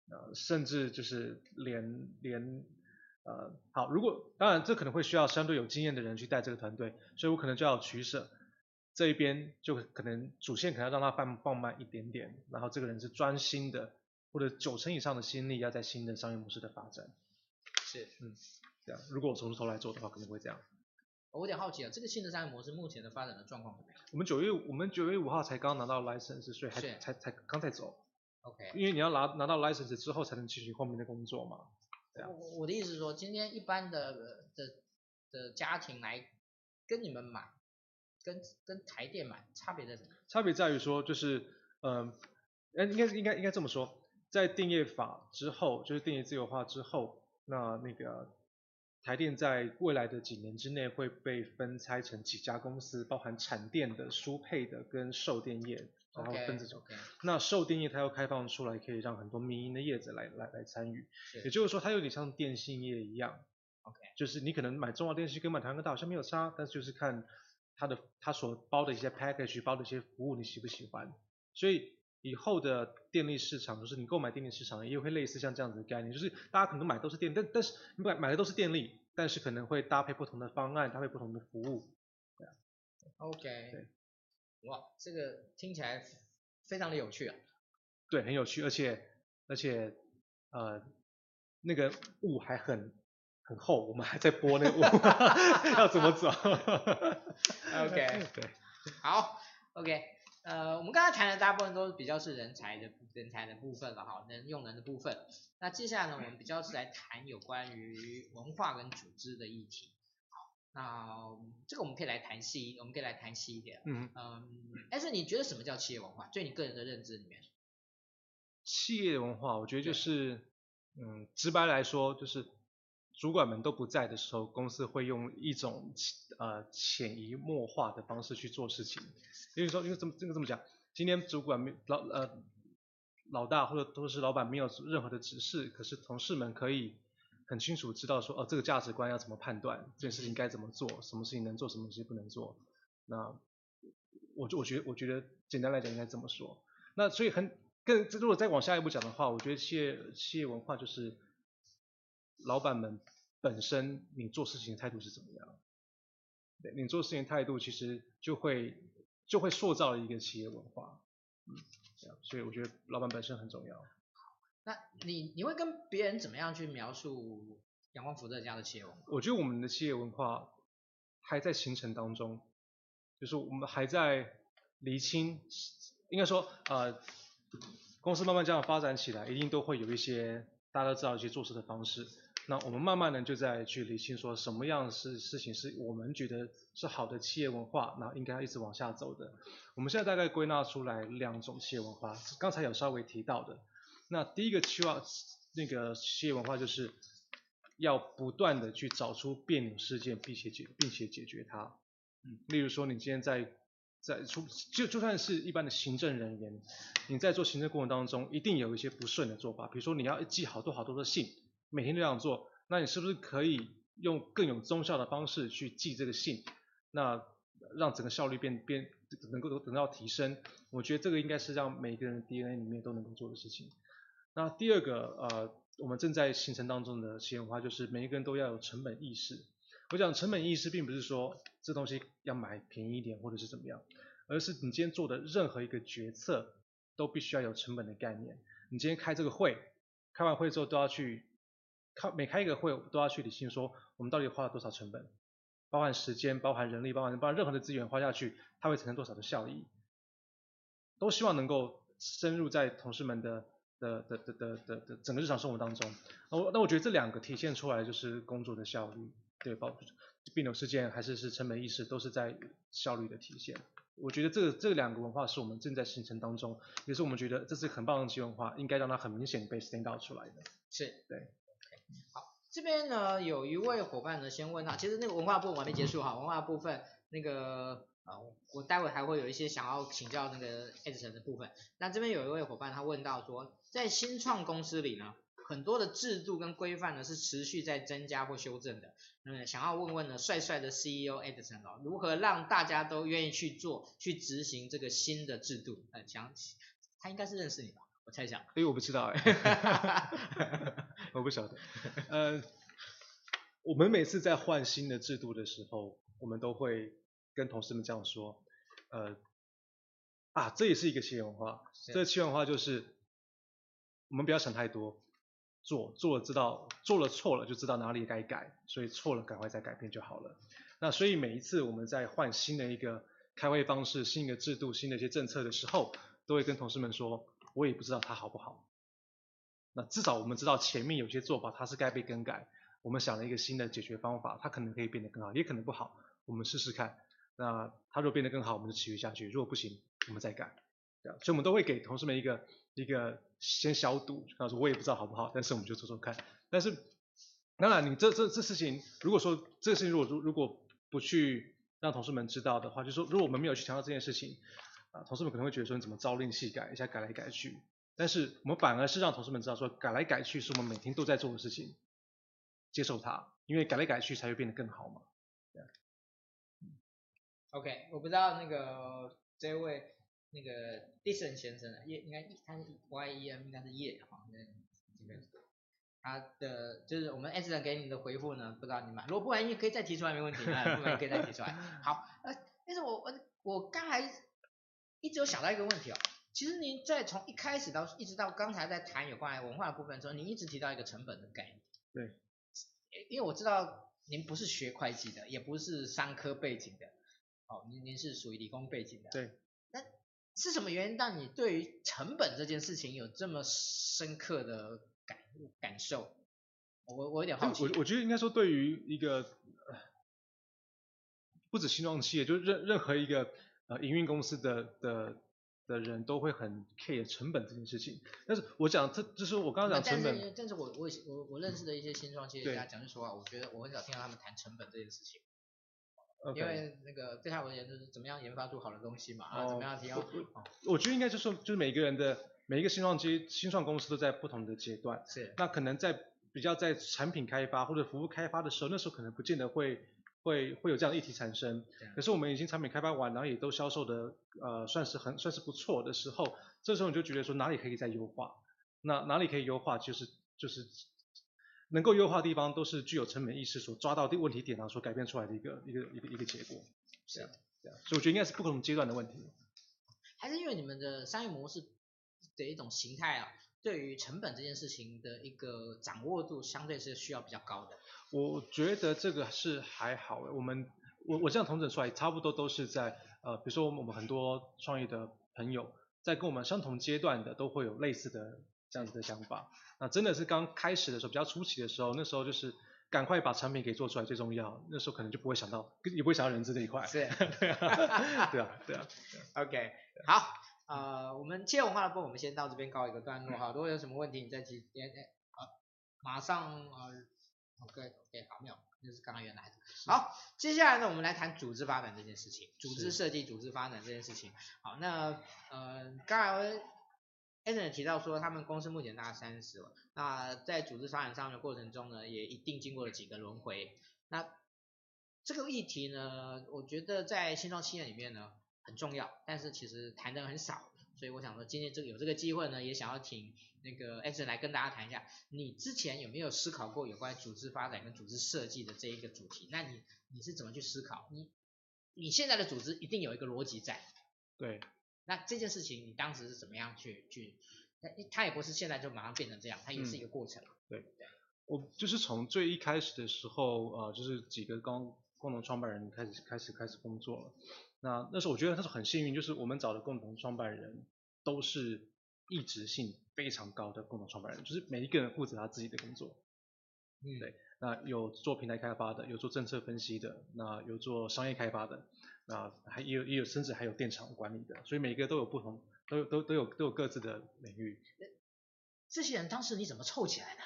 呃甚至就是连连呃好，如果当然这可能会需要相对有经验的人去带这个团队，所以我可能就要取舍。这一边就可能主线可能要让他放放慢一点点，然后这个人是专心的，或者九成以上的心力要在新的商业模式的发展。是，嗯，这样。如果我从头来做的话，可能会这样。我有点好奇啊，这个新的商业模式目前的发展的状况怎么样？我们九月我们九月五号才刚拿到 license，所以还才才刚才走。OK。因为你要拿拿到 license 之后才能继续后面的工作嘛。这样。我我的意思是说，今天一般的的的家庭来跟你们买。跟跟台电买差别在什么？差别在于说，就是，嗯、呃，应该应该应该这么说，在定业法之后，就是定业自由化之后，那那个台电在未来的几年之内会被分拆成几家公司，包含产电的、输配的跟售电业，然后分这种。Okay, okay. 那售电业它要开放出来，可以让很多民营的业者来来来参与，也就是说，它有点像电信业一样。OK，就是你可能买中华电信跟买台湾大好像没有差，但是就是看。它的它所包的一些 package 包的一些服务你喜不喜欢？所以以后的电力市场，就是你购买电力市场也会类似像这样子的概念，就是大家可能买都是电，但但是你买买的都是电力，但是可能会搭配不同的方案，搭配不同的服务。对啊。OK。对。哇，这个听起来非常的有趣啊。对，很有趣，而且而且呃那个雾还很。很厚，我们还在播那个雾，要怎么走？OK，对，好，OK，呃，我们刚才谈的大部分都是比较是人才的人才的部分了哈，能用人的部分。那接下来呢，我们比较是来谈有关于文化跟组织的议题。好，那这个我们可以来谈细，我们可以来谈细一点。嗯嗯，但是你觉得什么叫企业文化？就你个人的认知里面，企业文化，我觉得就是，嗯，直白来说就是。主管们都不在的时候，公司会用一种呃潜移默化的方式去做事情。因为说，因为这么这个这么讲，今天主管没老呃老大或者都是老板没有任何的指示，可是同事们可以很清楚知道说，哦、这个价值观要怎么判断，这件事情该怎么做，什么事情能做，什么事情不能做。那我就我觉得我觉得简单来讲应该这么说。那所以很更如果再往下一步讲的话，我觉得企业企业文化就是。老板们本身，你做事情的态度是怎么样？对，你做事情的态度其实就会就会塑造一个企业文化，嗯，这样，所以我觉得老板本身很重要。那你你会跟别人怎么样去描述阳光伏特加的企业文化？我觉得我们的企业文化还在形成当中，就是我们还在厘清，应该说呃，公司慢慢这样发展起来，一定都会有一些大家都知道一些做事的方式。那我们慢慢的就在去理清，说什么样是事情是我们觉得是好的企业文化，那应该一直往下走的。我们现在大概归纳出来两种企业文化，刚才有稍微提到的。那第一个期望那个企业文化就是要不断的去找出别扭事件，并且解并且解决它。嗯，例如说你今天在在出就就算是一般的行政人员，你在做行政过程当中，一定有一些不顺的做法，比如说你要寄好多好多的信。每天都这样做，那你是不是可以用更有综效的方式去寄这个信？那让整个效率变变能够得到提升？我觉得这个应该是让每个人 DNA 里面都能够做的事情。那第二个呃，我们正在形成当中的企业文化就是每一个人都要有成本意识。我讲成本意识并不是说这东西要买便宜一点或者是怎么样，而是你今天做的任何一个决策都必须要有成本的概念。你今天开这个会，开完会之后都要去。开每开一个会都要去理清，说我们到底花了多少成本，包含时间、包含人力、包含包含任何的资源花下去，它会产生多少的效益，都希望能够深入在同事们的的的的的的的整个日常生活当中。那我那我觉得这两个体现出来就是工作的效率，对，包括别扭事件还是是成本意识，都是在效率的体现。我觉得这个这两个文化是我们正在形成当中，也是我们觉得这是很棒的企业文化，应该让它很明显被 stand out 出来的。是，对。好，这边呢有一位伙伴呢先问到，其实那个文化部分我还没结束哈，文化部分那个啊，我待会还会有一些想要请教那个 Edison 的部分。那这边有一位伙伴他问到说，在新创公司里呢，很多的制度跟规范呢是持续在增加或修正的。嗯，想要问问呢，帅帅的 CEO Edison 哦，如何让大家都愿意去做、去执行这个新的制度？很想他应该是认识你吧？我猜想。哎，我不知道哎，我不晓得。呃，我们每次在换新的制度的时候，我们都会跟同事们这样说，呃，啊，这也是一个企业文化，这个企业文化就是我们不要想太多。做做了知道做了错了就知道哪里该改，所以错了赶快再改变就好了。那所以每一次我们在换新的一个开会方式、新的制度、新的一些政策的时候，都会跟同事们说，我也不知道它好不好。那至少我们知道前面有些做法它是该被更改，我们想了一个新的解决方法，它可能可以变得更好，也可能不好，我们试试看。那它如果变得更好，我们就持续下去；如果不行，我们再改。这样，所以我们都会给同事们一个。一个先消毒，他说我也不知道好不好，但是我们就做做看。但是当然，你这这这事情，如果说这个事情如果如如果不去让同事们知道的话，就说如果我们没有去强调这件事情，同事们可能会觉得说你怎么朝令夕改一下改来改去。但是我们反而是让同事们知道说改来改去是我们每天都在做的事情，接受它，因为改来改去才会变得更好嘛。OK，我不知道那个这位。那个 Dixon 先生啊，叶应该他是 Y E M，应该是叶哈，那这边他的就是我们 S 人给你的回复呢，不知道你们，如果不满意可以再提出来，没问题，啊，不满意可以再提出来。好，呃，但是我我我刚才一直有想到一个问题哦，其实您在从一开始到一直到刚才在谈有关于文化的部分的时候，您一直提到一个成本的概念。对，因为我知道您不是学会计的，也不是商科背景的，哦，您您是属于理工背景的。对。那是什么原因让你对于成本这件事情有这么深刻的感感受？我我有点好奇。我我觉得应该说，对于一个不止新创企业，就任任何一个呃营运公司的的的人都会很 care 成本这件事情。但是我讲这就是我刚刚讲成本。但是但是我我我我认识的一些新创企业家讲句实话，我觉得我很少听到他们谈成本这件事情。因为那个对他而言就是怎么样研发出好的东西嘛，啊、oh, 怎么样提高？我，我觉得应该就是说，就是每个人的每一个新创机新创公司都在不同的阶段。是。那可能在比较在产品开发或者服务开发的时候，那时候可能不见得会会会有这样的议题产生。可是我们已经产品开发完，然后也都销售的呃算是很算是不错的时候，这时候你就觉得说哪里可以再优化？那哪里可以优化？就是就是。能够优化的地方都是具有成本意识所抓到的问题点，然后所改变出来的一个一个一个一个结果。是啊，对啊，所以我觉得应该是不同阶段的问题。还是因为你们的商业模式的一种形态啊，对于成本这件事情的一个掌握度相对是需要比较高的。我觉得这个是还好，我们我我这样统整出来，差不多都是在呃，比如说我们很多创业的朋友，在跟我们相同阶段的都会有类似的这样子的想法。那真的是刚开始的时候，比较初期的时候，那时候就是赶快把产品给做出来最重要。那时候可能就不会想到，也不会想到人资这一块。是，对啊，对啊，对啊。OK，好，呃，我们企业文化的部分，我们先到这边告一个段落哈。如果有什么问题，你再提。哎哎，马上呃，OK，OK，好，没有，就是刚刚原来的。好，接下来呢，我们来谈组织发展这件事情，组织设计、组织发展这件事情。好，那呃，刚才。Edison 提到说，他们公司目前大概三十了。那在组织发展上的过程中呢，也一定经过了几个轮回。那这个议题呢，我觉得在新创企业里面呢很重要，但是其实谈的很少。所以我想说，今天这个有这个机会呢，也想要请那个 Edison 来跟大家谈一下，你之前有没有思考过有关组织发展跟组织设计的这一个主题？那你你是怎么去思考？你你现在的组织一定有一个逻辑在。对。那这件事情你当时是怎么样去去？它也不是现在就马上变成这样，它也是一个过程。嗯、对，我就是从最一开始的时候，呃，就是几个刚共同创办人开始开始开始工作了。那那时候我觉得那时候很幸运，就是我们找的共同创办人都是异质性非常高的共同创办人，就是每一个人负责他自己的工作。嗯，对，那有做平台开发的，有做政策分析的，那有做商业开发的，那还也有也有甚至还有电厂管理的，所以每个都有不同，都有都都有都有各自的领域。这些人当时你怎么凑起来的？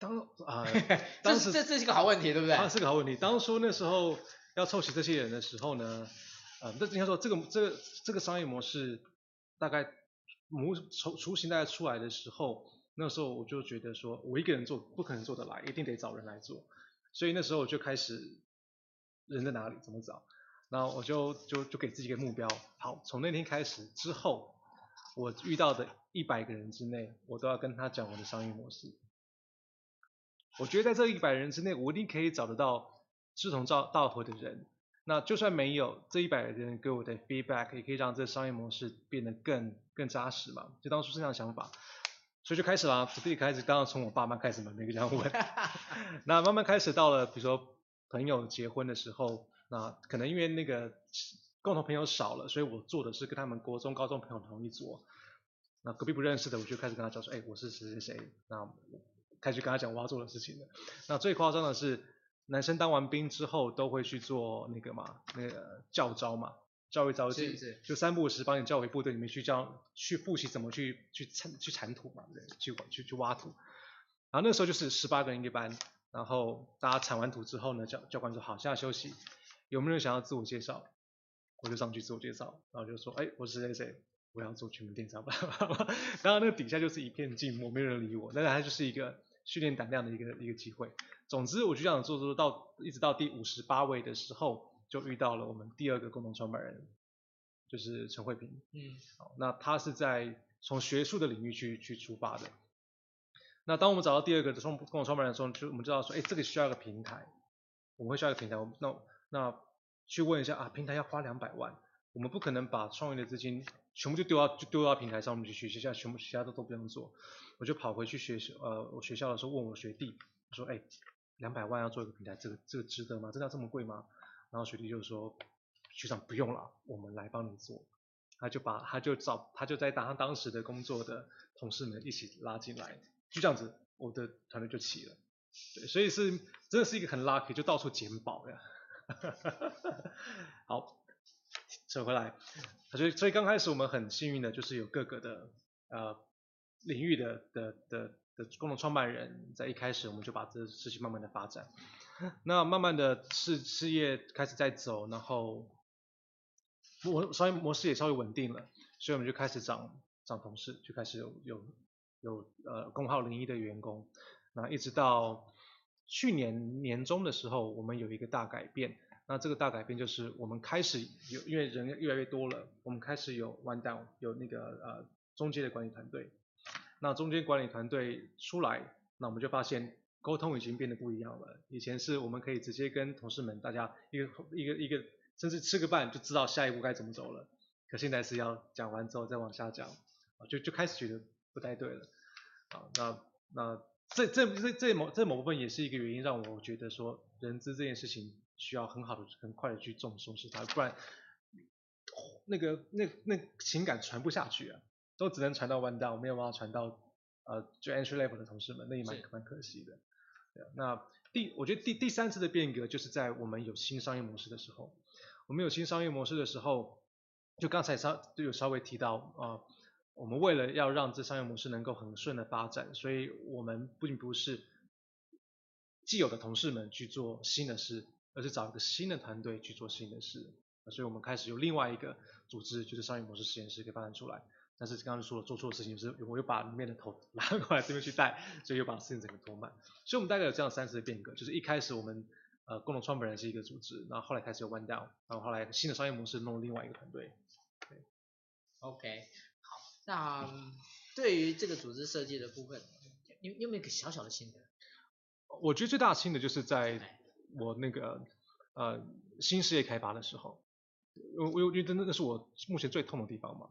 当啊，呃、当时这这是个好问题，对不对？啊，是个好问题。当初那时候要凑齐这些人的时候呢，呃，那应该说这个这个这个商业模式大概模雏雏形大概出来的时候，那时候我就觉得说我一个人做不可能做得来，一定得找人来做。所以那时候我就开始人在哪里怎么找，然后我就就就给自己一个目标，好，从那天开始之后，我遇到的一百个人之内，我都要跟他讲我的商业模式。我觉得在这一百人之内，我一定可以找得到志同道道合的人。那就算没有这一百人给我的 feedback，也可以让这商业模式变得更更扎实嘛。就当初是这样的想法，所以就开始了。从第一开始，当然从我爸妈开始嘛，每个这样问。那慢慢开始到了，比如说朋友结婚的时候，那可能因为那个共同朋友少了，所以我做的是跟他们国中、高中朋友同一组。那隔壁不认识的，我就开始跟他讲说，哎，我是谁谁谁。那开始跟他讲我要做的事情了。那最夸张的是，男生当完兵之后都会去做那个嘛，那个教招嘛，教育召集，是是就三不五时帮你叫回部队里面去教，去复习怎么去去铲去铲土嘛，对，去去去挖土。然后那时候就是十八个人一个班，然后大家铲完土之后呢，教教官说好，现在休息，有没有人想要自我介绍？我就上去自我介绍，然后就说，哎，我是谁谁，我要做全民电商。然后那个底下就是一片静默，没有人理我，那他就是一个。训练胆量的一个一个机会。总之，我就这样做做到，一直到第五十八位的时候，就遇到了我们第二个共同创办人，就是陈慧萍。嗯，好，那他是在从学术的领域去去出发的。那当我们找到第二个创共同创办人的时候，就我们知道说，哎，这个需要一个平台，我们会需要一个平台。我那那去问一下啊，平台要花两百万，我们不可能把创业的资金。全部就丢到就丢到平台上面去，学校全部其他的都不用做，我就跑回去学校，呃，我学校的时候问我学弟，我说，哎，两百万要做一个平台，这个这个值得吗？真的要这么贵吗？然后学弟就说，学长不用了，我们来帮你做，他就把他就找他就在打他当时的工作的同事们一起拉进来，就这样子，我的团队就起了，对，所以是真的是一个很 lucky，就到处捡宝呀，好。扯回来，所以所以刚开始我们很幸运的就是有各个的呃领域的的的的共同创办人，在一开始我们就把这事情慢慢的发展，那慢慢的事事业开始在走，然后模商业模式也稍微稳定了，所以我们就开始涨涨同事，就开始有有有呃工号零一的员工，那一直到去年年中的时候，我们有一个大改变。那这个大改变就是我们开始有，因为人越来越多了，我们开始有 one down，有那个呃中阶的管理团队。那中间管理团队出来，那我们就发现沟通已经变得不一样了。以前是我们可以直接跟同事们大家一个一个一个，甚至吃个饭就知道下一步该怎么走了。可现在是要讲完之后再往下讲，啊，就就开始觉得不太对了。啊，那那这这这这某这某部分也是一个原因，让我觉得说人资这件事情。需要很好的、很快的去重重视它，不然那个那那情感传不下去啊，都只能传到 one down，没有办法传到呃就 entry level 的同事们，那也蛮蛮可惜的。对，那第我觉得第第三次的变革就是在我们有新商业模式的时候，我们有新商业模式的时候，就刚才稍就有稍微提到啊、呃，我们为了要让这商业模式能够很顺的发展，所以我们并不是既有的同事们去做新的事。而是找一个新的团队去做新的事，所以我们开始有另外一个组织，就是商业模式实验室，可以发展出来。但是刚刚说了做错的事情，就是我又把里面的头 拉过来这边去带，所以又把事情整个拖慢。所以我们大概有这样三次的变革，就是一开始我们呃共同创办人是一个组织，然后后来开始有 one down，然后后来新的商业模式弄另外一个团队。对，OK，好，那对于这个组织设计的部分，你有没有一个小小的心得？我觉得最大的心得就是在。我那个呃新事业开发的时候，我我觉得那是我目前最痛的地方嘛，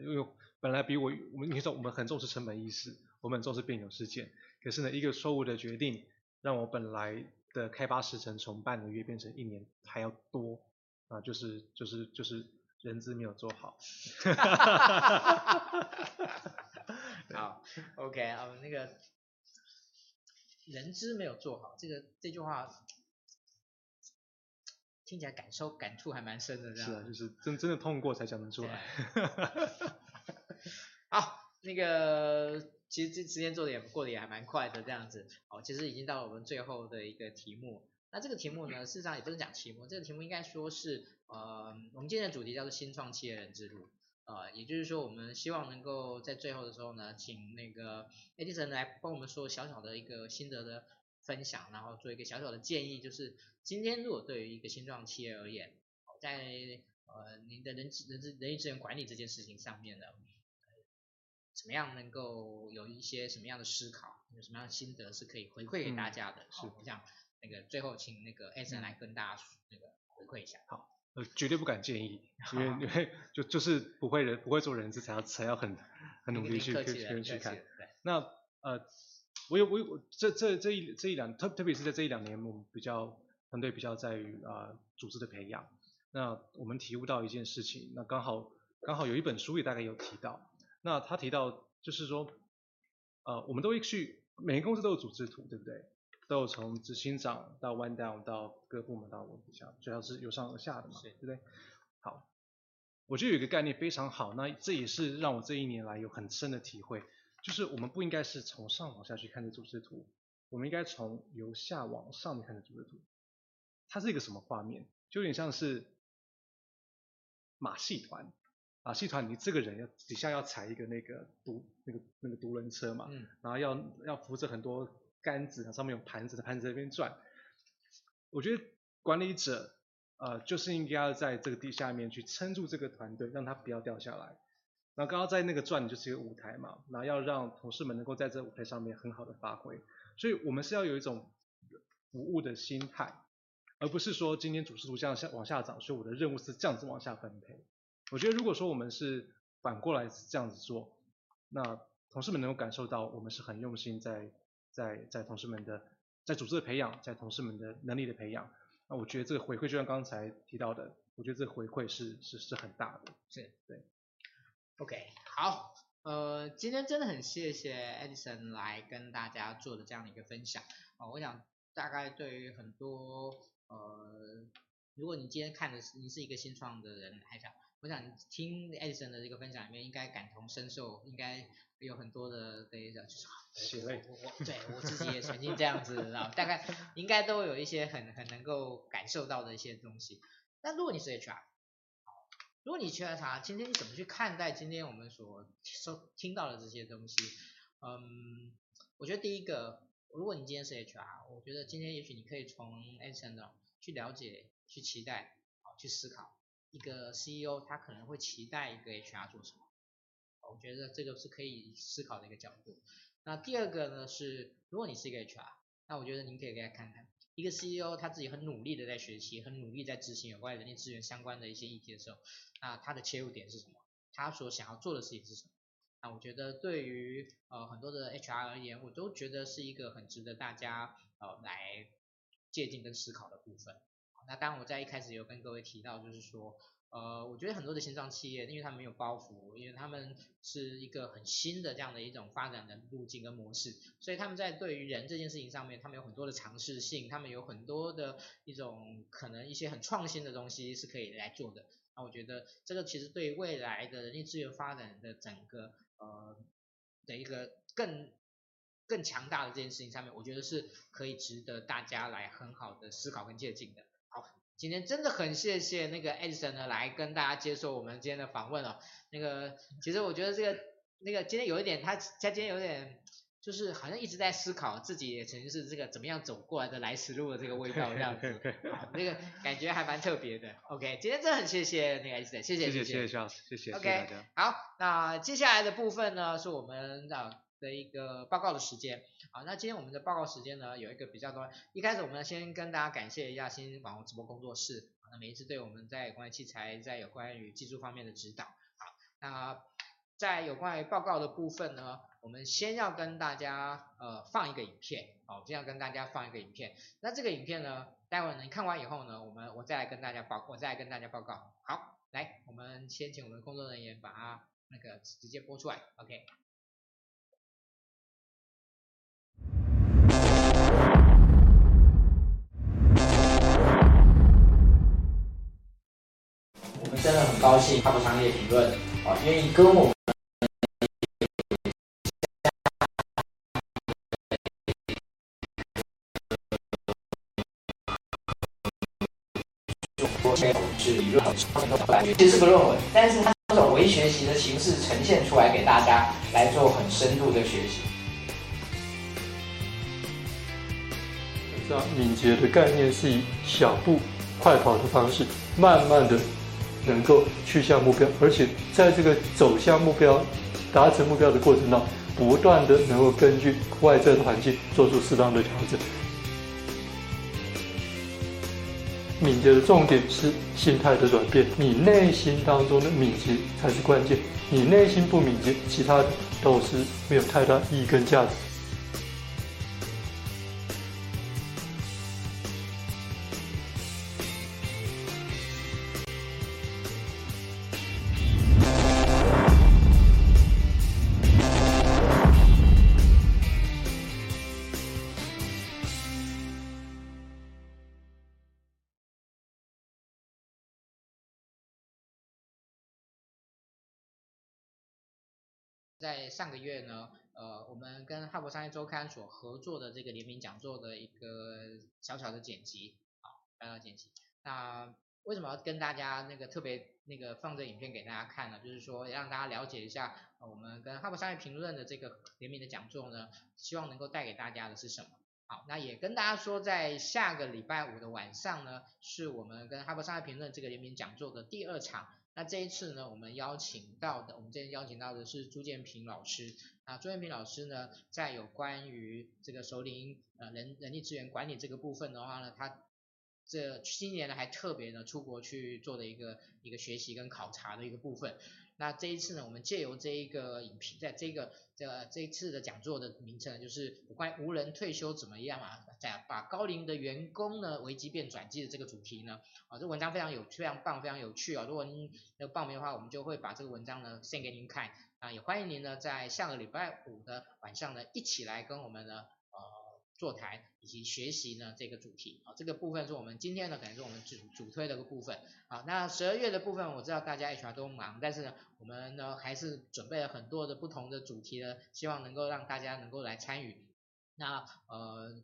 因为本来比我我们你说我们很重视成本意识，我们很重视变有事件，可是呢一个错误的决定，让我本来的开发时程从半个月变成一年还要多啊，就是就是就是人资没有做好。好，OK 啊，那个。人资没有做好，这个这句话听起来感受感触还蛮深的，这样。是啊，就是真真的痛过才讲得出来。好，那个其实这时间做的也过得也还蛮快的，这样子。好，其实已经到了我们最后的一个题目。那这个题目呢，事实上也不是讲题目，这个题目应该说是呃，我们今天的主题叫做新创企业人之路。呃，也就是说，我们希望能够在最后的时候呢，请那个 Edison 来帮我们说小小的一个心得的分享，然后做一个小小的建议，就是今天如果对于一个新创企业而言，在呃您的人资人资人力资源管理这件事情上面呢，怎么样能够有一些什么样的思考，有什么样的心得是可以回馈给大家的？好、嗯，我想那个最后请那个 Edison 来跟大家那个回馈一下。好。呃，绝对不敢建议，因为因为就就是不会人不会做人资才要才要很很努力去去去看。那呃，我有我有这这这一这一两特特别是在这一两年，我们比较团队比较在于啊、呃、组织的培养。那我们体悟到一件事情，那刚好刚好有一本书也大概有提到。那他提到就是说，呃，我们都会去每个公司都有组织图，对不对？都有从执行长到 one down 到各部门到我底下，主要是由上而下的嘛，对不对？好，我觉得有一个概念非常好，那这也是让我这一年来有很深的体会，就是我们不应该是从上往下去看这组织图，我们应该从由下往上面看这组织图。它是一个什么画面？就有点像是马戏团，马戏团你这个人要底下要踩一个那个独那个那个独轮车嘛，嗯，然后要要扶着很多。杆子，上面有盘子的盘子在那边转。我觉得管理者，呃，就是应该要在这个地下面去撑住这个团队，让他不要掉下来。那刚刚在那个转就是一个舞台嘛，那要让同事们能够在这舞台上面很好的发挥。所以我们是要有一种服务的心态，而不是说今天主视图这样下往下涨，所以我的任务是这样子往下分配。我觉得如果说我们是反过来是这样子做，那同事们能够感受到我们是很用心在。在在同事们的在组织的培养，在同事们的能力的培养，那我觉得这个回馈就像刚才提到的，我觉得这个回馈是是是很大的。是，对。OK，好，呃，今天真的很谢谢 Edison 来跟大家做的这样的一个分享啊，我想大概对于很多呃，如果你今天看的是你是一个新创的人来讲，我想听 Edison 的这个分享里面应该感同身受，应该有很多的这一种就是。我我对我自己也曾经这样子，然后大概应该都有一些很很能够感受到的一些东西。那如果你是 HR，如果你去 HR，今天你怎么去看待今天我们所收听到的这些东西？嗯，我觉得第一个，如果你今天是 HR，我觉得今天也许你可以从 Edison 去了解、去期待、去思考，一个 CEO 他可能会期待一个 HR 做什么？我觉得这个是可以思考的一个角度。那第二个呢是，如果你是一个 HR，那我觉得您可以给他看看，一个 CEO 他自己很努力的在学习，很努力在执行有关人力资源相关的一些议题的时候，那他的切入点是什么？他所想要做的事情是什么？那我觉得对于呃很多的 HR 而言，我都觉得是一个很值得大家呃来借鉴跟思考的部分。那当我在一开始有跟各位提到，就是说。呃，我觉得很多的新创企业，因为他们没有包袱，因为他们是一个很新的这样的一种发展的路径跟模式，所以他们在对于人这件事情上面，他们有很多的尝试性，他们有很多的一种可能一些很创新的东西是可以来做的。那我觉得这个其实对未来的人力资源发展的整个呃的一个更更强大的这件事情上面，我觉得是可以值得大家来很好的思考跟借鉴的。今天真的很谢谢那个 Edison 呢，来跟大家接受我们今天的访问哦。那个其实我觉得这个那个今天有一点他他今天有点就是好像一直在思考自己也曾经是这个怎么样走过来的来时路的这个味道这样子，那个感觉还蛮特别的。OK，今天真的很谢谢那个 Edison，谢谢谢谢谢谢谢谢 OK，好，那接下来的部分呢是我们的。的一个报告的时间，好，那今天我们的报告时间呢，有一个比较多。一开始我们先跟大家感谢一下新网红直播工作室，那每一次对我们在有关于器材，在有关于技术方面的指导。好，那在有关于报告的部分呢，我们先要跟大家呃放一个影片，好，先要跟大家放一个影片。那这个影片呢，待会儿你看完以后呢，我们我再来跟大家报，我再来跟大家报告。好，来，我们先请我们工作人员把它那个直接播出来，OK。真的很高兴哈佛商业评论啊愿意跟我们。是理论，其实是个论文，但是它这种微学习的形式呈现出来给大家来做很深度的学习。这样敏捷的概念是以小步快跑的方式，慢慢的能够去向目标，而且在这个走向目标、达成目标的过程当中，不断的能够根据外在的环境做出适当的调整。敏捷的重点是心态的转变，你内心当中的敏捷才是关键。你内心不敏捷，其他的都是没有太大意义跟价值。在上个月呢，呃，我们跟哈佛商业周刊所合作的这个联名讲座的一个小小的剪辑，啊，小小的剪辑。那为什么要跟大家那个特别那个放这影片给大家看呢？就是说让大家了解一下，我们跟哈佛商业评论的这个联名的讲座呢，希望能够带给大家的是什么？好，那也跟大家说，在下个礼拜五的晚上呢，是我们跟哈佛商业评论这个联名讲座的第二场。那这一次呢，我们邀请到的，我们今天邀请到的是朱建平老师。那朱建平老师呢，在有关于这个首领呃人人力资源管理这个部分的话呢，他这今年呢还特别呢出国去做的一个一个学习跟考察的一个部分。那这一次呢，我们借由这一个影片，在这个这个这一次的讲座的名称，就是有关于无人退休怎么样啊？在把高龄的员工呢危机变转机的这个主题呢，啊，这文章非常有非常棒，非常有趣啊！如果您要报名的话，我们就会把这个文章呢献给您看啊，也欢迎您呢在下个礼拜五的晚上呢一起来跟我们呢。座谈以及学习呢这个主题啊，这个部分是我们今天呢可能是我们主主推的一个部分啊。那十二月的部分我知道大家 HR 都忙，但是呢我们呢还是准备了很多的不同的主题呢，希望能够让大家能够来参与。那呃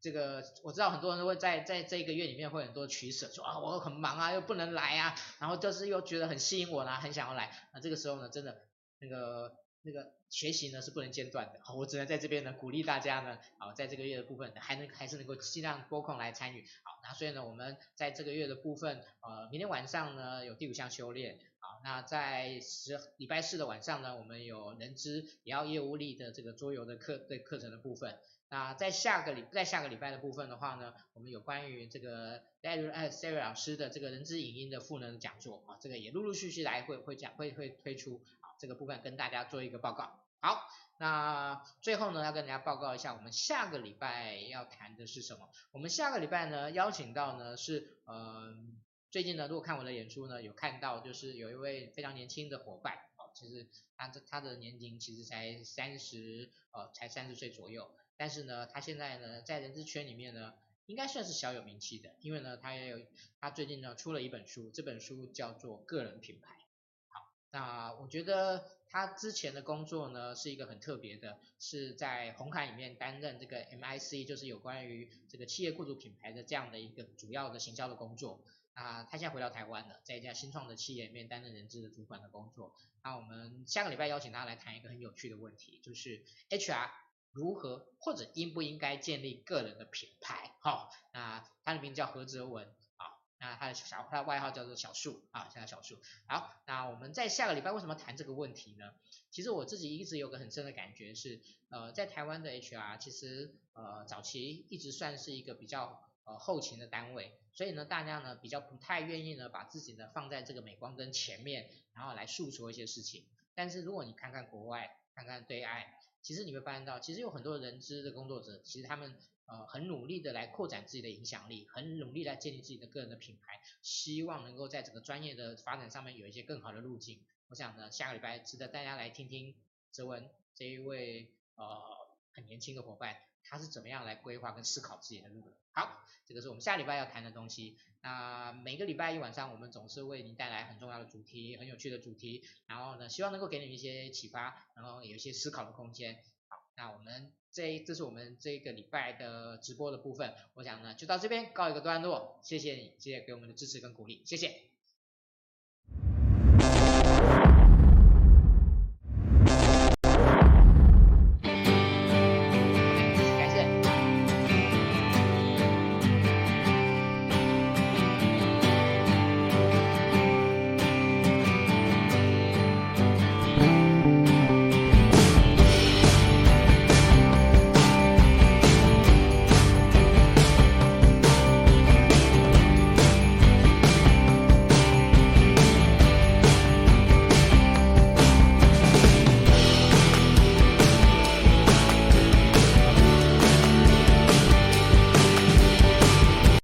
这个我知道很多人都会在在这个月里面会很多取舍，说啊我很忙啊又不能来啊，然后就是又觉得很吸引我啦，很想要来。那这个时候呢真的那个。那个学习呢是不能间断的，我只能在这边呢鼓励大家呢，好，在这个月的部分还能还是能够尽量拨空来参与，好，那所以呢我们在这个月的部分，呃，明天晚上呢有第五项修炼，好，那在十礼拜四的晚上呢，我们有人资也要业务力的这个桌游的课对课程的部分，那在下个礼在下个礼拜的部分的话呢，我们有关于这个戴瑞艾 Siri 老师的这个人资影音的赋能讲座，啊，这个也陆陆续续来会会讲会会推出。这个部分跟大家做一个报告。好，那最后呢，要跟大家报告一下，我们下个礼拜要谈的是什么？我们下个礼拜呢，邀请到呢是，呃，最近呢，如果看我的演出呢，有看到就是有一位非常年轻的伙伴，哦，其实他的他的年龄其实才三十，呃，才三十岁左右，但是呢，他现在呢，在人资圈里面呢，应该算是小有名气的，因为呢，他也有他最近呢出了一本书，这本书叫做《个人品牌》。那我觉得他之前的工作呢是一个很特别的，是在红海里面担任这个 MIC，就是有关于这个企业雇主品牌的这样的一个主要的行销的工作。啊，他现在回到台湾了，在一家新创的企业里面担任人资的主管的工作。那我们下个礼拜邀请他来谈一个很有趣的问题，就是 HR 如何或者应不应该建立个人的品牌？好，那他的名字叫何泽文。那他的小，他的外号叫做小树啊，现在小树。好，那我们在下个礼拜为什么谈这个问题呢？其实我自己一直有个很深的感觉是，呃，在台湾的 HR 其实呃早期一直算是一个比较呃后勤的单位，所以呢，大家呢比较不太愿意呢把自己呢放在这个镁光灯前面，然后来诉说一些事情。但是如果你看看国外，看看对岸，其实你会发现到，其实有很多人资的工作者，其实他们。呃，很努力的来扩展自己的影响力，很努力来建立自己的个人的品牌，希望能够在整个专业的发展上面有一些更好的路径。我想呢，下个礼拜值得大家来听听哲文这一位呃很年轻的伙伴，他是怎么样来规划跟思考自己的路的。好，这个是我们下礼拜要谈的东西。那每个礼拜一晚上，我们总是为您带来很重要的主题，很有趣的主题，然后呢，希望能够给你们一些启发，然后有一些思考的空间。那我们这这是我们这个礼拜的直播的部分，我想呢就到这边告一个段落，谢谢你，谢谢给我们的支持跟鼓励，谢谢。